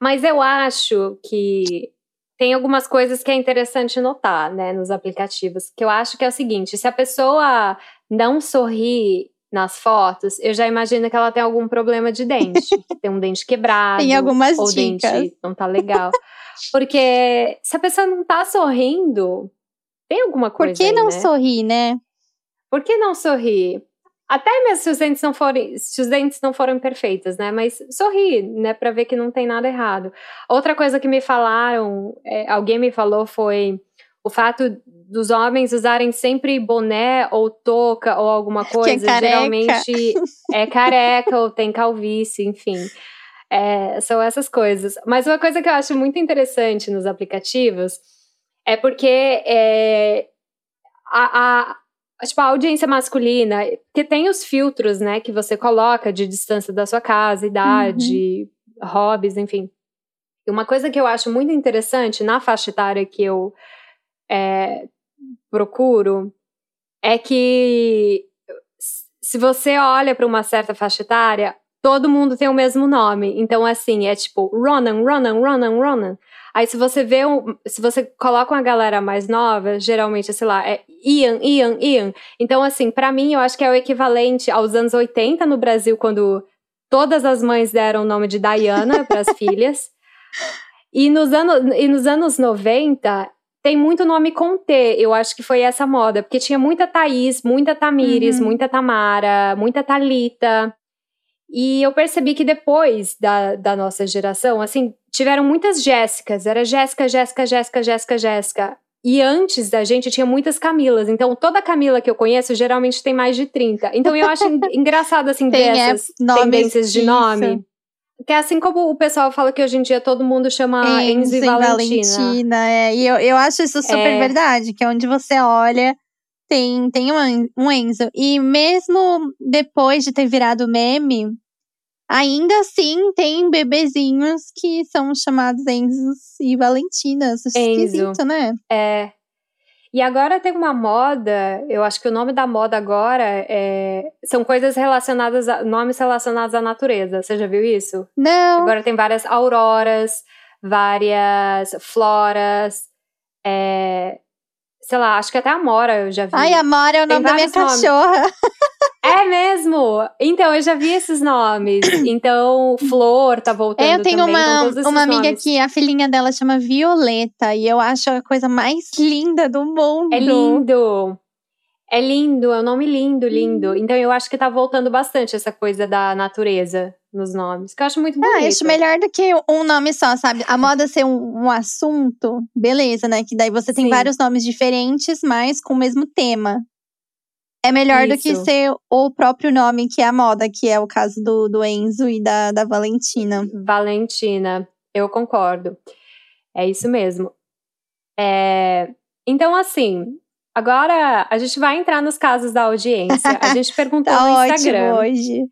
Mas eu acho que tem algumas coisas que é interessante notar, né, nos aplicativos. Que eu acho que é o seguinte: se a pessoa não sorri nas fotos, eu já imagino que ela tem algum problema de dente. tem um dente quebrado. Tem algumas ou dicas. dente não tá legal. Porque se a pessoa não tá sorrindo, tem alguma coisa. Por que aí, não né? sorrir, né? Por que não sorrir? Até mesmo se os dentes não forem, se os dentes não foram perfeitos, né? Mas sorrir, né? Para ver que não tem nada errado. Outra coisa que me falaram, é, alguém me falou foi o fato dos homens usarem sempre boné ou touca ou alguma é coisa. É geralmente é careca ou tem calvície, enfim. É, são essas coisas. Mas uma coisa que eu acho muito interessante nos aplicativos é porque é, a, a tipo, a audiência masculina, que tem os filtros, né, que você coloca de distância da sua casa, idade, uhum. hobbies, enfim. E uma coisa que eu acho muito interessante na faixa etária que eu é, procuro é que se você olha para uma certa faixa etária, todo mundo tem o mesmo nome. Então, assim, é tipo Ronan, Ronan, Ronan, Ronan. Aí se você vê, um, se você coloca uma galera mais nova, geralmente, sei lá, é Ian, Ian, Ian. Então, assim, para mim, eu acho que é o equivalente aos anos 80 no Brasil, quando todas as mães deram o nome de Diana para as filhas. E nos, anos, e nos anos 90, tem muito nome com T. Eu acho que foi essa moda, porque tinha muita Thaís, muita Tamires, uhum. muita Tamara, muita Talita. E eu percebi que depois da, da nossa geração, assim, tiveram muitas Jéssicas. Era Jéssica, Jéssica, Jéssica, Jéssica, Jéssica. E antes da gente tinha muitas Camilas. Então, toda Camila que eu conheço geralmente tem mais de 30. Então, eu acho engraçado, assim, tem dessas tendências de nome. Que é assim como o pessoal fala que hoje em dia todo mundo chama Enzo, Enzo e Valentina. Valentina é. E eu, eu acho isso super é. verdade. Que é onde você olha, tem, tem um, um Enzo. E mesmo depois de ter virado meme, Ainda assim, tem bebezinhos que são chamados Enzos e Valentinas. Acho Enzo. esquisito, né? É. E agora tem uma moda, eu acho que o nome da moda agora é, são coisas relacionadas a nomes relacionados à natureza. Você já viu isso? Não. Agora tem várias auroras, várias floras, é, sei lá, acho que até a Mora eu já vi. Ai, a Mora é o nome da minha nomes. cachorra. É mesmo? Então, eu já vi esses nomes. Então, Flor tá voltando Eu tenho também, uma, então uma amiga nomes. que a filhinha dela chama Violeta. E eu acho a coisa mais linda do mundo. É lindo. É lindo, é um nome lindo, lindo. Hum. Então, eu acho que tá voltando bastante essa coisa da natureza nos nomes. Que eu acho muito bonito. Ah, acho melhor do que um nome só, sabe? A moda ser um, um assunto, beleza, né? Que daí você tem Sim. vários nomes diferentes, mas com o mesmo tema. É melhor Isso. do que ser o próprio nome que é a moda, que é o caso do, do Enzo e da, da Valentina. Valentina, eu concordo. É isso mesmo. É... Então, assim, agora a gente vai entrar nos casos da audiência. A gente perguntou tá no Instagram. hoje.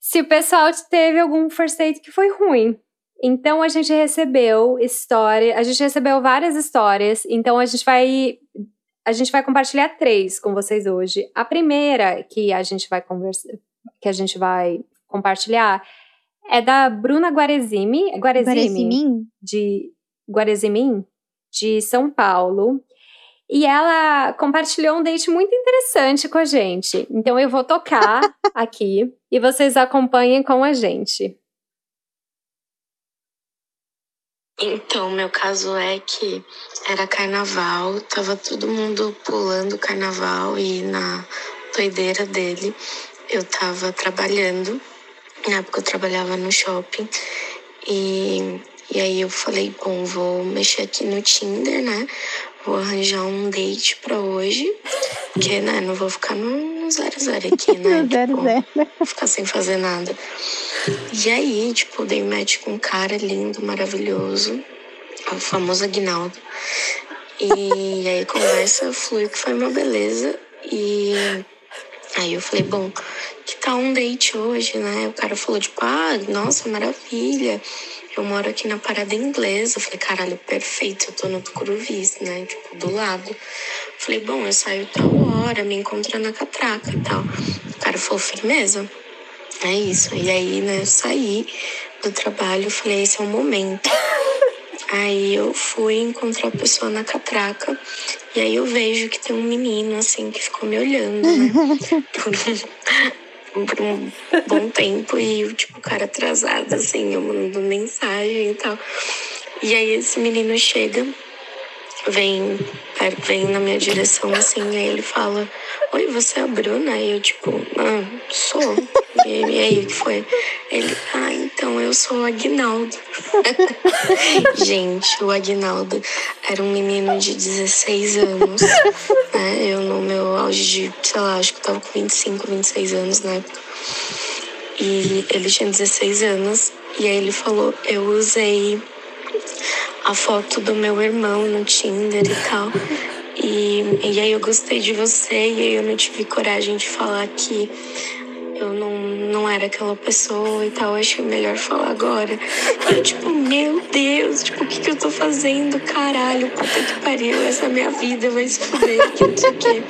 Se o pessoal teve algum first date que foi ruim. Então a gente recebeu história, a gente recebeu várias histórias, então a gente vai a gente vai compartilhar três com vocês hoje. A primeira que a gente vai conversar, que a gente vai compartilhar é da Bruna Guarezimi, Guarezimi, de Guarezimin, de São Paulo. E ela compartilhou um date muito interessante com a gente. Então eu vou tocar aqui e vocês acompanhem com a gente. Então, meu caso é que era carnaval, tava todo mundo pulando carnaval e na doideira dele eu tava trabalhando. Na época eu trabalhava no shopping e, e aí eu falei, bom, vou mexer aqui no Tinder, né? Vou arranjar um date pra hoje, porque, né, não vou ficar no zero zero aqui, né? zero tipo, zero. Ficar sem fazer nada. E aí, tipo, dei match com um cara lindo, maravilhoso, o famoso Aguinaldo. E aí conversa flui que foi uma beleza. E aí eu falei, bom, que tal um date hoje, né? O cara falou, tipo, ah, nossa, maravilha. Eu moro aqui na Parada Inglesa. Eu falei, caralho, perfeito, eu tô no Tucuruvis, né? Tipo, do lado. Falei, bom, eu saio tal hora, me encontro na catraca e tal. O cara falou, firmeza. É isso. E aí, né, eu saí do trabalho, falei, esse é o momento. Aí eu fui encontrar a pessoa na catraca e aí eu vejo que tem um menino assim que ficou me olhando, né? Por um, por um bom tempo e tipo, o cara atrasado, assim, eu mandando mensagem e tal. E aí esse menino chega, vem, vem na minha direção assim, aí ele fala, oi, você é a Bruna? E eu tipo, ah, sou. E, e aí, o que foi? Ele, ah, então eu sou o Aguinaldo. Gente, o Aguinaldo era um menino de 16 anos, né? Eu no meu auge de, sei lá, acho que eu tava com 25, 26 anos na época. E ele tinha 16 anos. E aí ele falou, eu usei a foto do meu irmão no Tinder e tal. E, e aí eu gostei de você e aí eu não tive coragem de falar que eu não, não era aquela pessoa e tal. Acho melhor falar agora. Eu, tipo, meu Deus, tipo, o que, que eu tô fazendo? Caralho, puta que pariu, essa minha vida vai se fuder, que não sei o quê.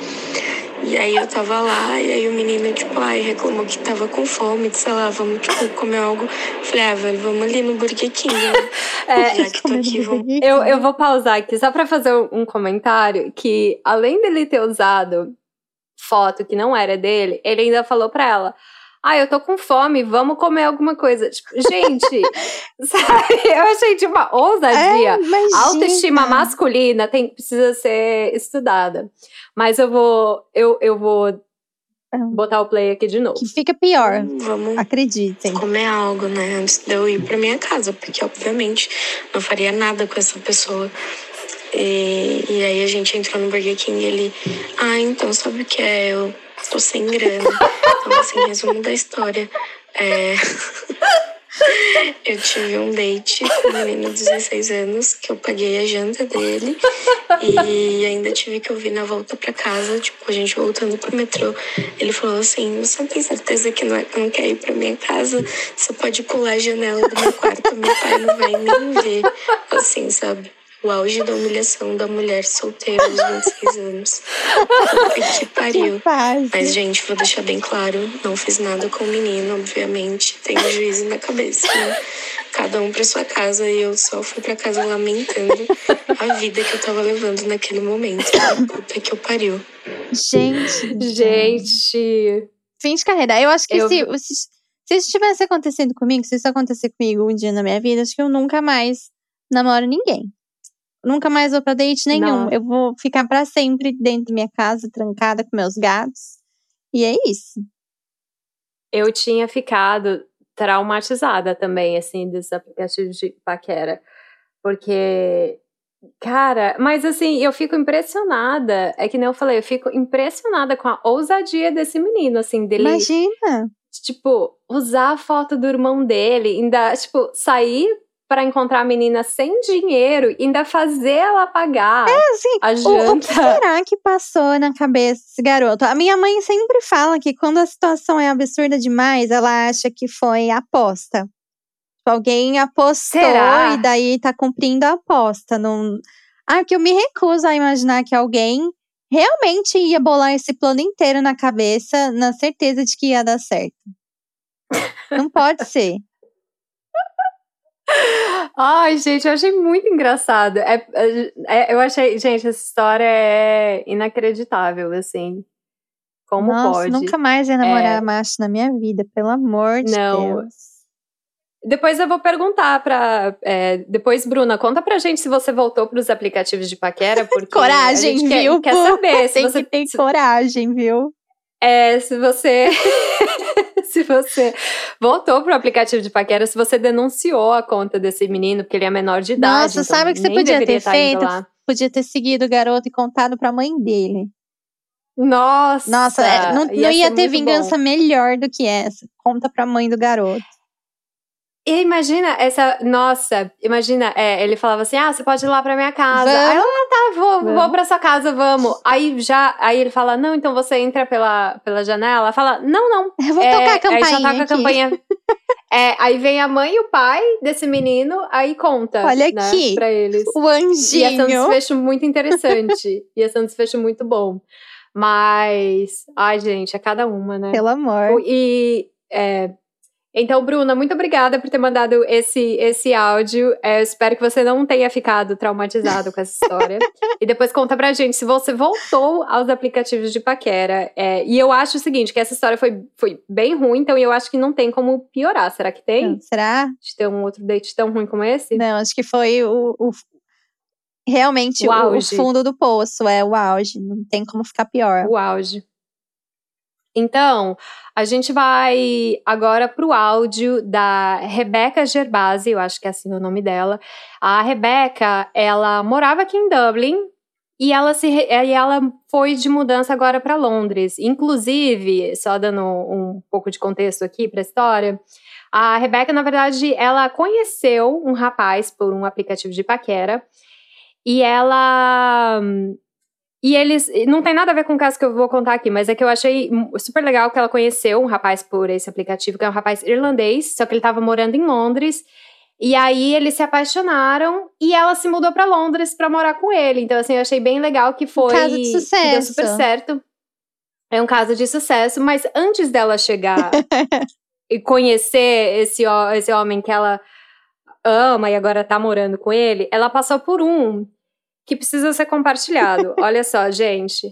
E aí eu tava lá, e aí o menino, tipo, ai, reclamou que tava com fome, sei lá, vamos, tipo, comer algo. Falei, ah, velho, vamos ali no Burger King, né? É, Já que tô aqui, vamos... eu, eu vou pausar aqui só pra fazer um comentário que, além dele ter usado foto que não era dele, ele ainda falou pra ela: ah, eu tô com fome, vamos comer alguma coisa. Tipo, gente, sabe? Eu achei de uma ousadia. É, a autoestima masculina tem, precisa ser estudada. Mas eu vou, eu, eu vou é. botar o play aqui de novo. Que fica pior. Vamos acreditem. Comer algo, né? Antes de eu ir pra minha casa, porque obviamente não faria nada com essa pessoa. E, e aí a gente entrou no Burger King e ele, ah, então sabe o que é? Eu tô sem grana. Então, assim, resumo da história. É... Eu tive um date com um menino de 16 anos, que eu paguei a janta dele. E ainda tive que ouvir na volta pra casa, tipo, a gente voltando pro metrô. Ele falou assim: Você tem certeza que não, é, não quer ir pra minha casa? Você pode pular a janela do meu quarto, meu pai não vai nem ver. Assim, sabe? O auge da humilhação da mulher solteira aos 26 anos. que pariu. Que Mas, gente, vou deixar bem claro: não fiz nada com o menino, obviamente. Tenho juízo na cabeça, né? Cada um pra sua casa e eu só fui pra casa lamentando a vida que eu tava levando naquele momento. Puta que eu pariu. Gente. Gente. Fim de carreira. Eu acho que eu... se, se, se isso tivesse acontecido comigo, se isso acontecer comigo um dia na minha vida, acho que eu nunca mais namoro ninguém nunca mais vou pra date nenhum. Não. Eu vou ficar para sempre dentro da minha casa, trancada com meus gatos. E é isso. Eu tinha ficado traumatizada também, assim, desses aplicativos de paquera. Porque, cara, mas assim, eu fico impressionada. É que nem eu falei, eu fico impressionada com a ousadia desse menino, assim, dele. Imagina! Tipo, usar a foto do irmão dele, ainda, tipo, sair para encontrar a menina sem dinheiro e ainda fazer ela pagar é, assim, a janta. O, o, que será que passou na cabeça desse garoto? A minha mãe sempre fala que quando a situação é absurda demais, ela acha que foi aposta. Tipo, alguém apostou será? e daí tá cumprindo a aposta. Não... Ah, que eu me recuso a imaginar que alguém realmente ia bolar esse plano inteiro na cabeça, na certeza de que ia dar certo. Não pode ser. Ai, gente, eu achei muito engraçado. É, é, é, eu achei, gente, essa história é inacreditável, assim. Como Nossa, pode? nunca mais ia namorar é... macho na minha vida, pelo amor de Não. Deus. Depois eu vou perguntar pra. É, depois, Bruna, conta pra gente se você voltou pros aplicativos de paquera, porque. coragem, viu? Quer, quer saber. Se Tem você tem coragem, viu? É, se você. se você voltou pro aplicativo de paquera, se você denunciou a conta desse menino, porque ele é menor de idade. Nossa, então sabe o que você podia ter feito? Podia ter seguido o garoto e contado pra mãe dele. Nossa! Nossa, é, não, ia, não ia ter vingança bom. melhor do que essa. Conta pra mãe do garoto. E imagina essa. Nossa, imagina, é, ele falava assim: ah, você pode ir lá pra minha casa. Vamos. Aí ela, ah, tá, vou, vamos. vou pra sua casa, vamos. Aí já. Aí ele fala: não, então você entra pela, pela janela. Fala: não, não. Eu vou é, tocar a campainha. Aí já toca a campainha. é, aí vem a mãe e o pai desse menino, aí conta. Olha né, aqui. Pra eles. O anjinho. Ia ser um desfecho muito interessante. Ia ser um desfecho muito bom. Mas. Ai, gente, é cada uma, né? Pelo amor. E. É, então, Bruna, muito obrigada por ter mandado esse, esse áudio. É, eu espero que você não tenha ficado traumatizado com essa história. e depois conta pra gente se você voltou aos aplicativos de paquera. É, e eu acho o seguinte, que essa história foi, foi bem ruim, então eu acho que não tem como piorar. Será que tem? Será? De ter um outro date tão ruim como esse? Não, acho que foi o, o realmente o, o, o fundo do poço, é o auge. Não tem como ficar pior. O auge. Então, a gente vai agora para o áudio da Rebeca Gerbasi, eu acho que é assim o nome dela. A Rebeca, ela morava aqui em Dublin e ela, se, e ela foi de mudança agora para Londres. Inclusive, só dando um pouco de contexto aqui para a história, a Rebeca, na verdade, ela conheceu um rapaz por um aplicativo de paquera e ela e eles. Não tem nada a ver com o caso que eu vou contar aqui, mas é que eu achei super legal que ela conheceu um rapaz por esse aplicativo, que é um rapaz irlandês, só que ele estava morando em Londres. E aí eles se apaixonaram e ela se mudou para Londres para morar com ele. Então, assim, eu achei bem legal que foi. Um caso de sucesso. deu super certo. É um caso de sucesso, mas antes dela chegar e conhecer esse, esse homem que ela ama e agora tá morando com ele, ela passou por um que precisa ser compartilhado. Olha só, gente.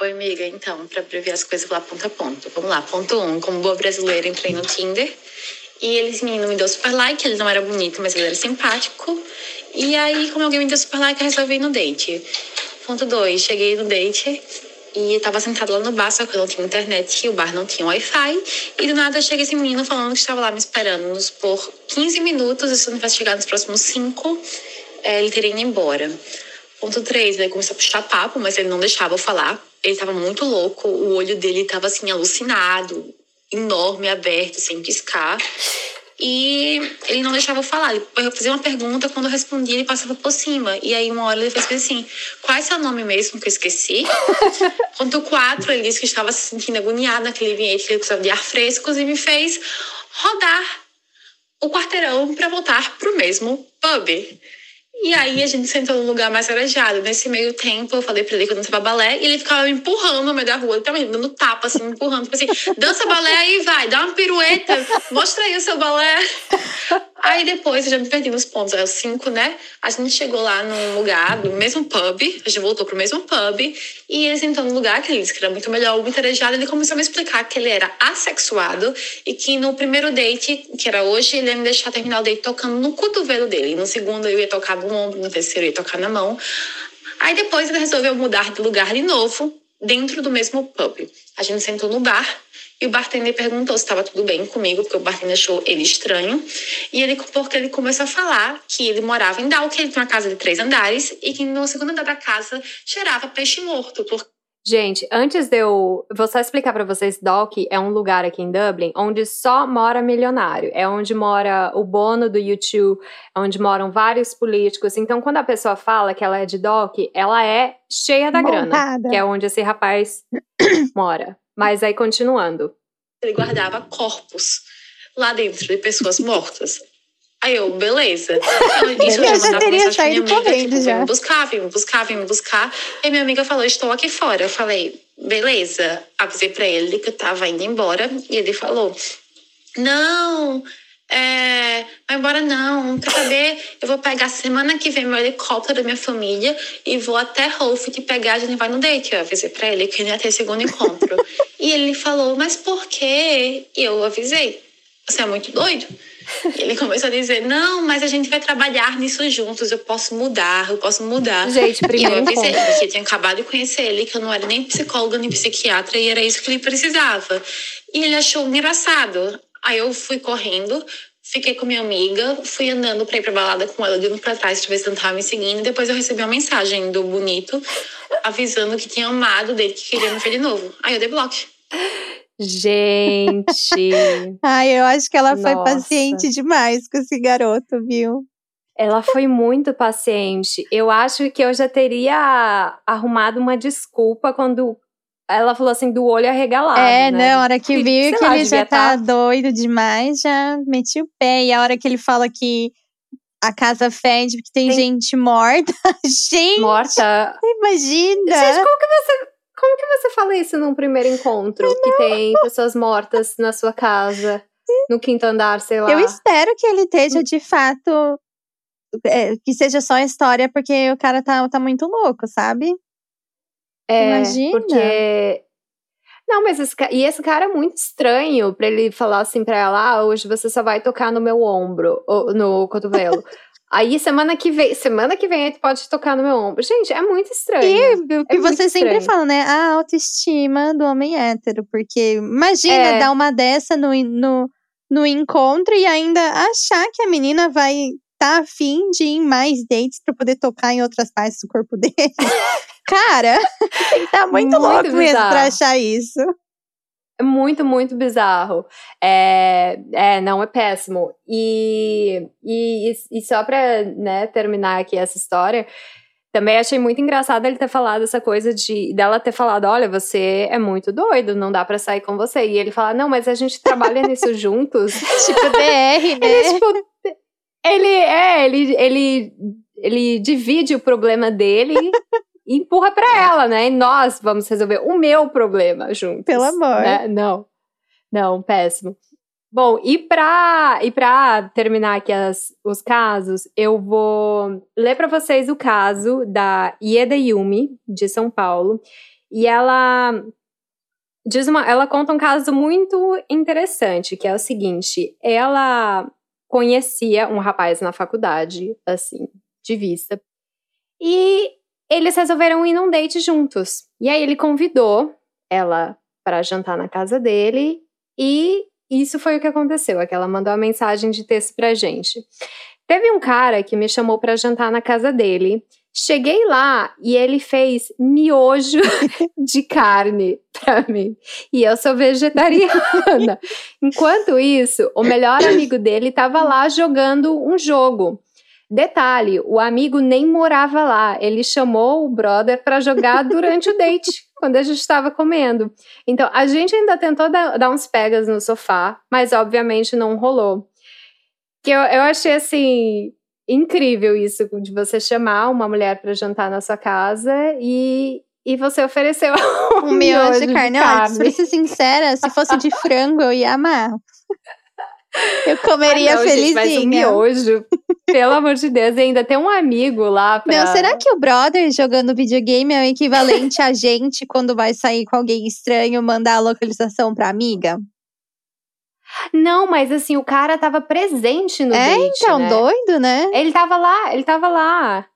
Oi, amiga. Então, para prever as coisas lá ponto a ponto. Vamos lá, ponto um. Como boa brasileira, entrei no Tinder. E eles, menino, me deu super like. Ele não era bonito, mas ele era simpático. E aí, como alguém me deu super like, eu resolvi ir no date. Ponto dois. Cheguei no date e tava sentado lá no bar, só que eu não tinha internet e o bar não tinha Wi-Fi. E do nada chega esse menino falando que estava lá me esperando por 15 minutos e se não tivesse chegado nos próximos 5, é, ele teria ido embora. Ponto 3, ele começou a puxar papo, mas ele não deixava eu falar. Ele estava muito louco, o olho dele estava assim, alucinado, enorme, aberto, sem piscar. E ele não deixava eu falar. Eu fazia uma pergunta, quando eu respondia, ele passava por cima. E aí, uma hora ele fez assim: Qual é seu nome mesmo que eu esqueci? Ponto 4, ele disse que estava se sentindo agoniado naquele ambiente, que ele precisava de ar frescos e me fez rodar o quarteirão para voltar pro mesmo pub. E aí a gente sentou num lugar mais arejado. Nesse meio tempo, eu falei pra ele que eu dançava balé e ele ficava me empurrando no meio da rua. Me dando tapa, assim, me empurrando. Tipo assim, dança balé aí, vai, dá uma pirueta, mostra aí o seu balé. Aí depois eu já me perdi nos pontos, era cinco, né? A gente chegou lá num lugar, no mesmo pub, a gente voltou pro mesmo pub, e ele sentou num lugar que ele disse que era muito melhor, muito arejado. Ele começou a me explicar que ele era assexuado e que no primeiro date, que era hoje, ele ia me deixar terminar o date tocando no cotovelo dele. No segundo eu ia tocar no ombro, no terceiro ia tocar na mão. Aí depois ele resolveu mudar de lugar de novo, dentro do mesmo pub. A gente sentou no bar e o bartender perguntou se estava tudo bem comigo, porque o bartender achou ele estranho. E ele, porque ele começou a falar que ele morava em que ele tinha uma casa de três andares, e que no segundo andar da casa cheirava peixe morto. Porque Gente, antes de eu. Vou só explicar para vocês: Dock é um lugar aqui em Dublin onde só mora milionário. É onde mora o Bono do YouTube, é onde moram vários políticos. Então, quando a pessoa fala que ela é de Dock, ela é cheia da Montada. grana, que é onde esse rapaz mora. Mas aí, continuando. Ele guardava corpos lá dentro de pessoas mortas. Aí eu, beleza. Isso eu já teria saído correndo tipo, já. Vem me buscar, vem me buscar, vem me buscar. E minha amiga falou, estou aqui fora. Eu falei, beleza. Avisei pra ele que eu tava indo embora. E ele falou, não, é, vai embora não, quer saber? Eu vou pegar semana que vem meu helicóptero da minha família e vou até Rolfit pegar, a gente vai no date. Eu avisei pra ele que não ia ter segundo encontro. e ele falou, mas por quê? E eu avisei, você é muito doido? E ele começou a dizer, não, mas a gente vai trabalhar nisso juntos, eu posso mudar, eu posso mudar. Gente, primeiro E eu avisei ele que eu tinha acabado de conhecer ele, que eu não era nem psicóloga nem psiquiatra e era isso que ele precisava. E ele achou engraçado. Aí eu fui correndo, fiquei com minha amiga, fui andando pra ir pra balada com ela, dando pra trás pra ver se não tava me seguindo. E depois eu recebi uma mensagem do Bonito avisando que tinha amado dele, que queria me ver de novo. Aí eu dei bloco. Gente. Ai, eu acho que ela Nossa. foi paciente demais com esse garoto, viu? Ela foi muito paciente. Eu acho que eu já teria arrumado uma desculpa quando ela falou assim, do olho arregalado. É, né? na hora que viu que lá, ele já tá, tá doido demais, já meti o pé. E a hora que ele fala que a casa fede porque tem, tem... gente morta. gente! Morta. Imagina! Gente, como que você. Como que você fala isso num primeiro encontro? Que tem pessoas mortas na sua casa, no quinto andar, sei lá. Eu espero que ele esteja de fato. É, que seja só história, porque o cara tá, tá muito louco, sabe? É, Imagina. Porque. Não, mas esse, e esse cara é muito estranho pra ele falar assim pra ela: ah, hoje você só vai tocar no meu ombro, ou no cotovelo. Aí semana que vem, semana que vem aí tu pode tocar no meu ombro. Gente, é muito estranho. E é que você sempre fala, né? A autoestima do homem hétero. Porque imagina é. dar uma dessa no, no, no encontro e ainda achar que a menina vai tá afim de ir em mais dates para poder tocar em outras partes do corpo dele. Cara, tá muito, muito louco bizarro. mesmo pra achar isso. É muito, muito bizarro. É, é, não, é péssimo. E, e, e só pra né, terminar aqui essa história, também achei muito engraçado ele ter falado essa coisa de dela ter falado, olha, você é muito doido, não dá para sair com você. E ele fala, não, mas a gente trabalha nisso juntos. tipo DR, né? Ele, tipo, ele é, ele, ele, ele divide o problema dele e empurra para ela, né? E nós vamos resolver o meu problema juntos. Pelo amor. Né? Não, não, péssimo. Bom, e para e pra terminar aqui as, os casos, eu vou ler para vocês o caso da Ieda Yumi, de São Paulo. E ela diz uma, ela conta um caso muito interessante, que é o seguinte: ela conhecia um rapaz na faculdade, assim, de vista. E eles resolveram ir num date juntos. E aí ele convidou ela para jantar na casa dele e isso foi o que aconteceu. É que ela mandou a mensagem de texto pra gente. Teve um cara que me chamou para jantar na casa dele Cheguei lá e ele fez miojo de carne para mim. E eu sou vegetariana. Enquanto isso, o melhor amigo dele estava lá jogando um jogo. Detalhe, o amigo nem morava lá. Ele chamou o brother para jogar durante o date, quando a gente estava comendo. Então, a gente ainda tentou dar, dar uns pegas no sofá, mas obviamente não rolou. Que eu, eu achei assim incrível isso de você chamar uma mulher para jantar na sua casa e, e você ofereceu um, um miojo de carne. De carne. Olha, ser sincera, se fosse de frango eu ia amar. Eu comeria ah, não, felizinha. Gente, mas um miojo, pelo amor de Deus, e ainda tem um amigo lá pra... Não, será que o brother jogando videogame é o equivalente a gente quando vai sair com alguém estranho mandar a localização pra amiga? Não, mas assim, o cara tava presente no é, date, então, né? doido, né? Ele tava lá, ele tava lá.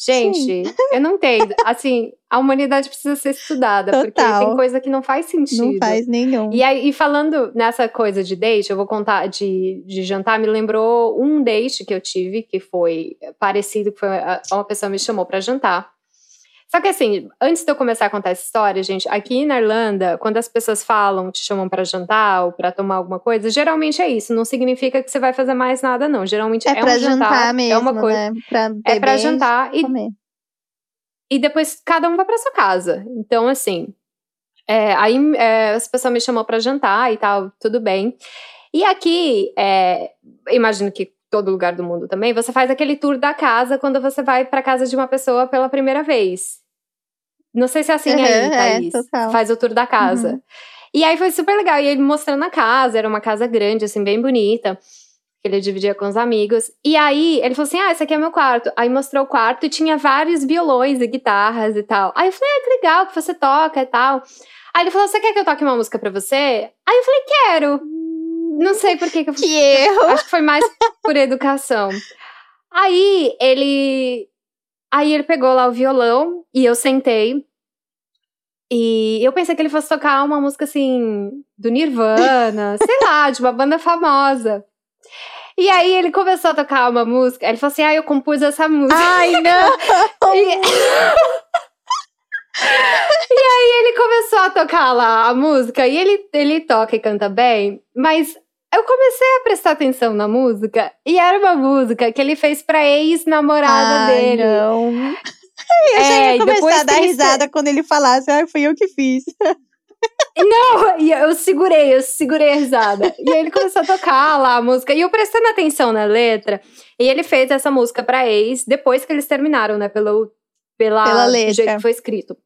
Gente, Sim. eu não entendo. Assim, a humanidade precisa ser estudada, Total. porque tem coisa que não faz sentido. Não faz nenhum. E aí, e falando nessa coisa de date, eu vou contar de, de jantar, me lembrou um date que eu tive, que foi parecido, que foi uma pessoa me chamou para jantar. Só que assim, antes de eu começar a contar essa história, gente, aqui na Irlanda, quando as pessoas falam, te chamam para jantar ou para tomar alguma coisa, geralmente é isso. Não significa que você vai fazer mais nada, não. Geralmente é, é um jantar, mesmo, é uma coisa. Né? Pra é para jantar e comer. e depois cada um vai para sua casa. Então assim, é, aí é, as me chamou para jantar e tal, tudo bem. E aqui, é, imagino que todo lugar do mundo também, você faz aquele tour da casa quando você vai para casa de uma pessoa pela primeira vez. Não sei se é assim uhum, aí, Thaís. É, faz o tour da casa. Uhum. E aí foi super legal. E ele mostrando a casa, era uma casa grande, assim, bem bonita. Que ele dividia com os amigos. E aí ele falou assim: Ah, esse aqui é meu quarto. Aí mostrou o quarto e tinha vários violões e guitarras e tal. Aí eu falei: Ah, que legal que você toca e tal. Aí ele falou: Você quer que eu toque uma música pra você? Aí eu falei: Quero. Não sei por que, que eu Que erro. Acho que foi mais por educação. Aí ele. Aí ele pegou lá o violão e eu sentei. E eu pensei que ele fosse tocar uma música assim, do Nirvana, sei lá, de uma banda famosa. E aí ele começou a tocar uma música, ele falou assim: Ah, eu compus essa música. Ai, não! e... e aí ele começou a tocar lá a música, e ele, ele toca e canta bem, mas eu comecei a prestar atenção na música, e era uma música que ele fez pra ex-namorada dele. Não. Eu já ia é, começar a dar risada quando ele falasse, ah, fui eu que fiz. Não, e eu segurei, eu segurei a risada. E aí ele começou a tocar lá a música. E eu prestando atenção na letra. E ele fez essa música pra ex, depois que eles terminaram, né? Pelo, pela, pela letra. jeito que foi escrito.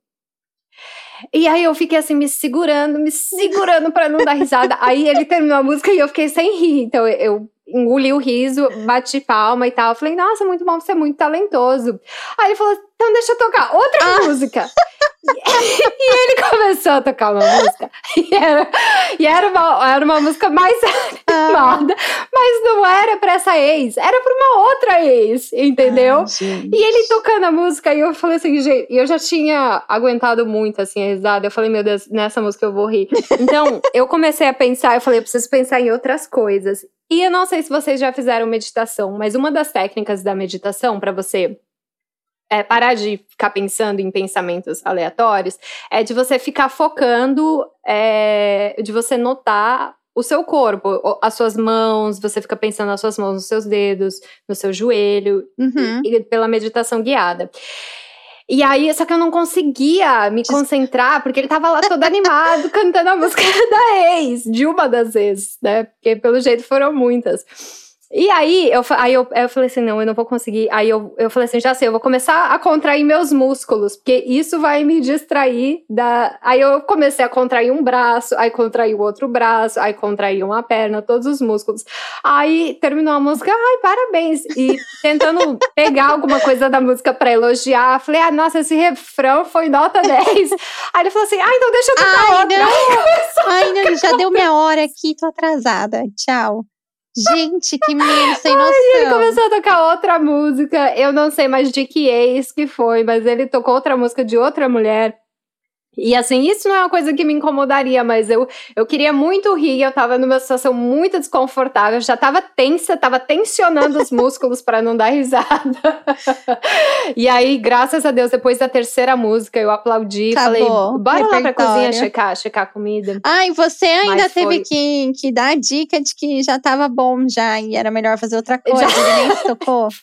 E aí eu fiquei assim, me segurando, me segurando pra não dar risada. aí ele terminou a música e eu fiquei sem rir. Então eu engoli o riso, bati palma e tal. Falei, nossa, muito bom, você é muito talentoso. Aí ele falou, então deixa eu tocar outra ah. música. e ele começou a tocar uma música. E era, e era, uma, era uma música mais animada. Mas não era pra essa ex, era pra uma outra ex, entendeu? E ele tocando a música, e eu falei assim, gente, eu já tinha aguentado muito assim a risada. Eu falei, meu Deus, nessa música eu vou rir. Então, eu comecei a pensar, eu falei, eu preciso pensar em outras coisas. E eu não sei se vocês já fizeram meditação, mas uma das técnicas da meditação para você é, parar de ficar pensando em pensamentos aleatórios, é de você ficar focando, é, de você notar o seu corpo, as suas mãos, você fica pensando nas suas mãos, nos seus dedos, no seu joelho, uhum. e, e pela meditação guiada. E aí, só que eu não conseguia me concentrar, porque ele tava lá todo animado, cantando a música da ex, de uma das ex, né? Porque pelo jeito foram muitas. E aí, eu, aí eu, eu falei assim, não, eu não vou conseguir. Aí eu, eu falei assim, já sei, eu vou começar a contrair meus músculos, porque isso vai me distrair da... Aí eu comecei a contrair um braço, aí contrair o outro braço, aí contrair uma perna, todos os músculos. Aí terminou a música, ai, parabéns. E tentando pegar alguma coisa da música pra elogiar, falei, ah, nossa, esse refrão foi nota 10. aí ele falou assim, ah, então deixa eu tocar ai, outra. Não. Ai, não, já deu minha hora aqui, tô atrasada. Tchau. Gente, que menino sem noção. Ai, ele começou a tocar outra música. Eu não sei mais de que ex que foi, mas ele tocou outra música de outra mulher. E assim, isso não é uma coisa que me incomodaria, mas eu, eu queria muito rir, eu tava numa situação muito desconfortável, já tava tensa, tava tensionando os músculos para não dar risada. e aí, graças a Deus, depois da terceira música, eu aplaudi, falei, bora lá pra cozinha checar, checar a comida. Ai, você ainda mas teve que, que dar a dica de que já tava bom já, e era melhor fazer outra coisa, já... ele nem se tocou.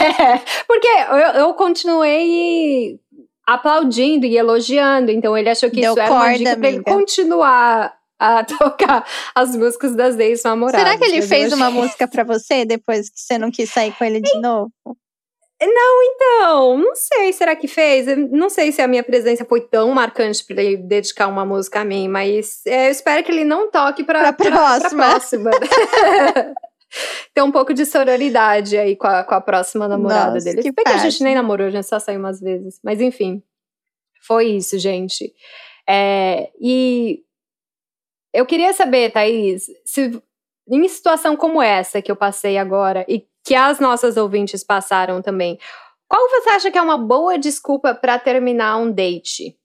É, porque eu, eu continuei aplaudindo e elogiando. Então ele achou que Deu isso era corda, uma dica pra ele continuar a tocar as músicas das ex-namoradas. Será que ele fez uma música para você depois que você não quis sair com ele de novo? Não, então, não sei, será que fez? não sei se a minha presença foi tão marcante para ele dedicar uma música a mim, mas é, eu espero que ele não toque para pra próxima. Pra próxima. Ter um pouco de sororidade aí com a, com a próxima namorada Nossa, dele. Que Bem que a gente nem namorou, a gente só saiu umas vezes. Mas enfim, foi isso, gente. É, e eu queria saber, Thaís, se em situação como essa que eu passei agora e que as nossas ouvintes passaram também, qual você acha que é uma boa desculpa para terminar um date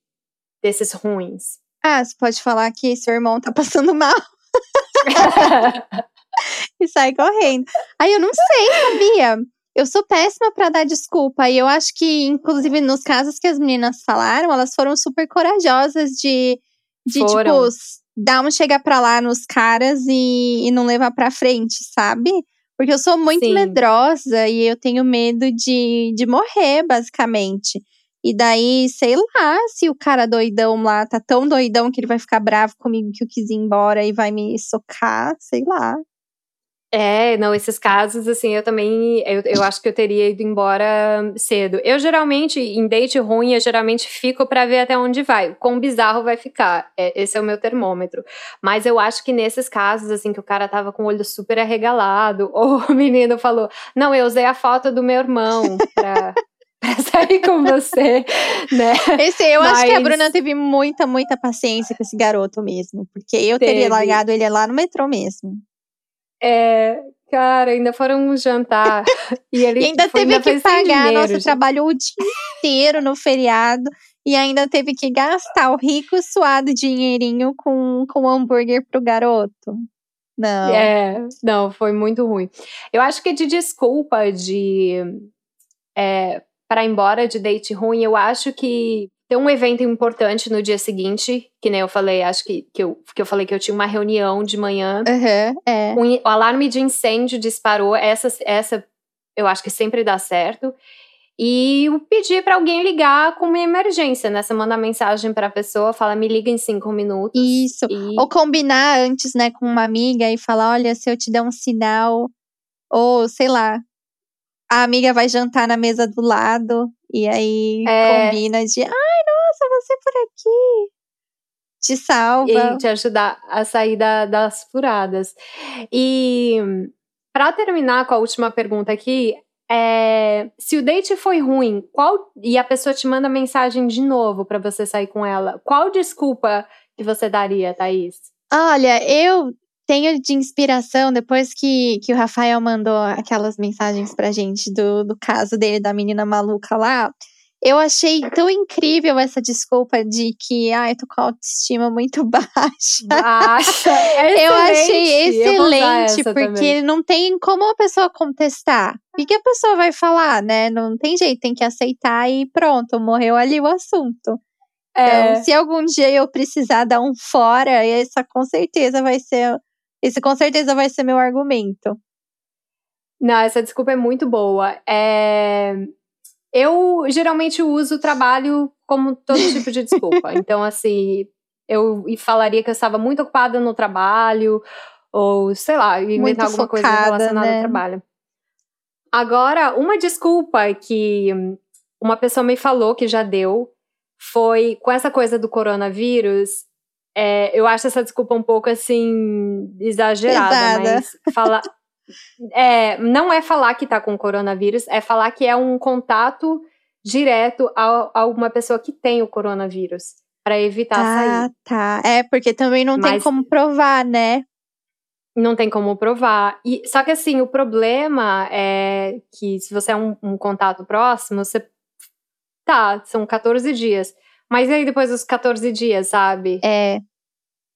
desses ruins? Ah, você pode falar que seu irmão tá passando mal. e sai correndo. Aí eu não sei, sabia? Eu sou péssima para dar desculpa. E eu acho que, inclusive, nos casos que as meninas falaram, elas foram super corajosas de, de tipo, dar um chegar pra lá nos caras e, e não levar pra frente, sabe? Porque eu sou muito Sim. medrosa e eu tenho medo de, de morrer, basicamente. E daí, sei lá, se o cara doidão lá tá tão doidão que ele vai ficar bravo comigo que eu quis ir embora e vai me socar, sei lá. É, não, esses casos, assim, eu também, eu, eu acho que eu teria ido embora cedo. Eu geralmente, em date ruim, eu geralmente fico para ver até onde vai. Com bizarro vai ficar, é, esse é o meu termômetro. Mas eu acho que nesses casos, assim, que o cara tava com o olho super arregalado, ou o menino falou, não, eu usei a foto do meu irmão pra... pra sair com você, né? Esse, eu Mas... acho que a Bruna teve muita, muita paciência com esse garoto mesmo. Porque eu teve. teria largado ele lá no metrô mesmo. É, cara, ainda foram jantar. e ele e ainda foi, teve ainda que pagar dinheiro, nosso gente. trabalho o dia inteiro no feriado. E ainda teve que gastar o rico suado dinheirinho com, com hambúrguer pro garoto. Não. É, não, foi muito ruim. Eu acho que de desculpa de. É, para ir embora de date ruim, eu acho que tem um evento importante no dia seguinte, que nem eu falei, acho que, que, eu, que eu falei que eu tinha uma reunião de manhã. Uhum, é. Um, o alarme de incêndio disparou, essa, essa eu acho que sempre dá certo. E eu pedi para alguém ligar com uma emergência, né? Você manda mensagem para a pessoa, fala, me liga em cinco minutos. Isso. E... Ou combinar antes, né, com uma amiga e falar, olha, se eu te der um sinal, ou sei lá, a amiga vai jantar na mesa do lado e aí é. combina de, você por aqui. Te salva. E te ajudar a sair da, das furadas. E para terminar com a última pergunta aqui, é, se o date foi ruim, qual e a pessoa te manda mensagem de novo para você sair com ela, qual desculpa que você daria, Thaís? Olha, eu tenho de inspiração, depois que, que o Rafael mandou aquelas mensagens pra gente do, do caso dele, da menina maluca lá, eu achei tão incrível essa desculpa de que, ah, eu tô com a autoestima muito baixa. Baixa. É eu achei excelente, eu porque também. não tem como a pessoa contestar. O que a pessoa vai falar, né? Não tem jeito, tem que aceitar e pronto, morreu ali o assunto. É. Então, se algum dia eu precisar dar um fora, essa com certeza vai ser esse com certeza vai ser meu argumento. Não, essa desculpa é muito boa. É... Eu geralmente uso o trabalho como todo tipo de desculpa. então, assim, eu falaria que eu estava muito ocupada no trabalho, ou sei lá, inventar alguma focada, coisa relacionada né? ao trabalho. Agora, uma desculpa que uma pessoa me falou que já deu foi com essa coisa do coronavírus. É, eu acho essa desculpa um pouco assim exagerada, Pesada. mas falar é, não é falar que tá com coronavírus, é falar que é um contato direto a, a uma pessoa que tem o coronavírus para evitar ah, sair. Ah, tá. É porque também não mas, tem como provar, né? Não tem como provar. E, só que assim, o problema é que se você é um, um contato próximo, você. Tá, são 14 dias. Mas aí depois dos 14 dias, sabe? É.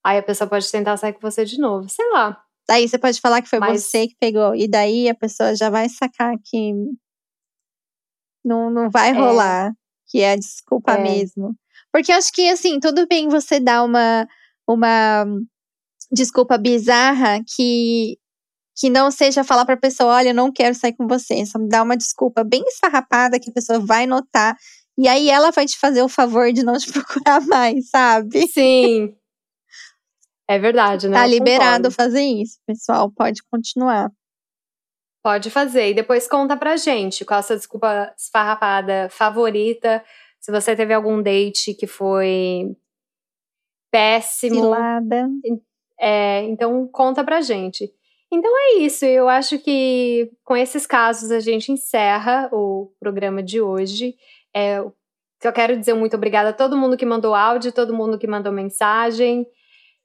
Aí a pessoa pode tentar sair com você de novo. Sei lá. Daí você pode falar que foi Mas... você que pegou. E daí a pessoa já vai sacar que não, não vai é. rolar. Que é a desculpa é. mesmo. Porque acho que, assim, tudo bem você dar uma, uma desculpa bizarra que, que não seja falar pra pessoa: olha, eu não quero sair com você. Só me dá uma desculpa bem esfarrapada que a pessoa vai notar e aí ela vai te fazer o favor de não te procurar mais, sabe? Sim. É verdade, né? Tá liberado fazer isso, pessoal. Pode continuar. Pode fazer. E depois conta pra gente qual a sua desculpa esfarrapada favorita. Se você teve algum date que foi péssimo. Cilada. É, então conta pra gente. Então é isso. Eu acho que com esses casos a gente encerra o programa de hoje. É, eu quero dizer muito obrigada a todo mundo que mandou áudio, todo mundo que mandou mensagem.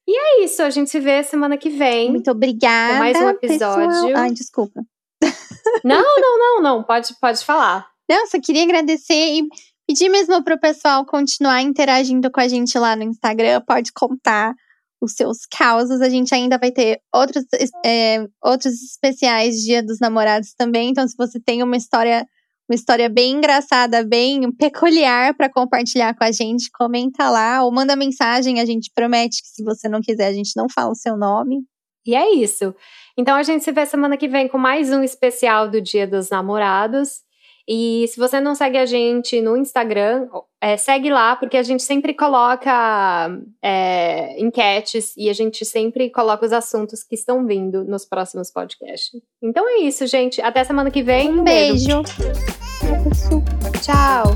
E é isso, a gente se vê semana que vem. Muito obrigada. Com mais um episódio. Pessoal. Ai, desculpa. Não, não, não, não. Pode, pode falar. Não, só queria agradecer e pedir mesmo pro pessoal continuar interagindo com a gente lá no Instagram. Pode contar os seus causos. A gente ainda vai ter outros, é, outros especiais Dia dos Namorados também. Então, se você tem uma história uma história bem engraçada, bem peculiar para compartilhar com a gente, comenta lá ou manda mensagem. A gente promete que se você não quiser, a gente não fala o seu nome. E é isso. Então a gente se vê semana que vem com mais um especial do Dia dos Namorados. E se você não segue a gente no Instagram, é, segue lá, porque a gente sempre coloca é, enquetes e a gente sempre coloca os assuntos que estão vindo nos próximos podcasts. Então é isso, gente. Até semana que vem. Um, beijo. beijo. Tchau.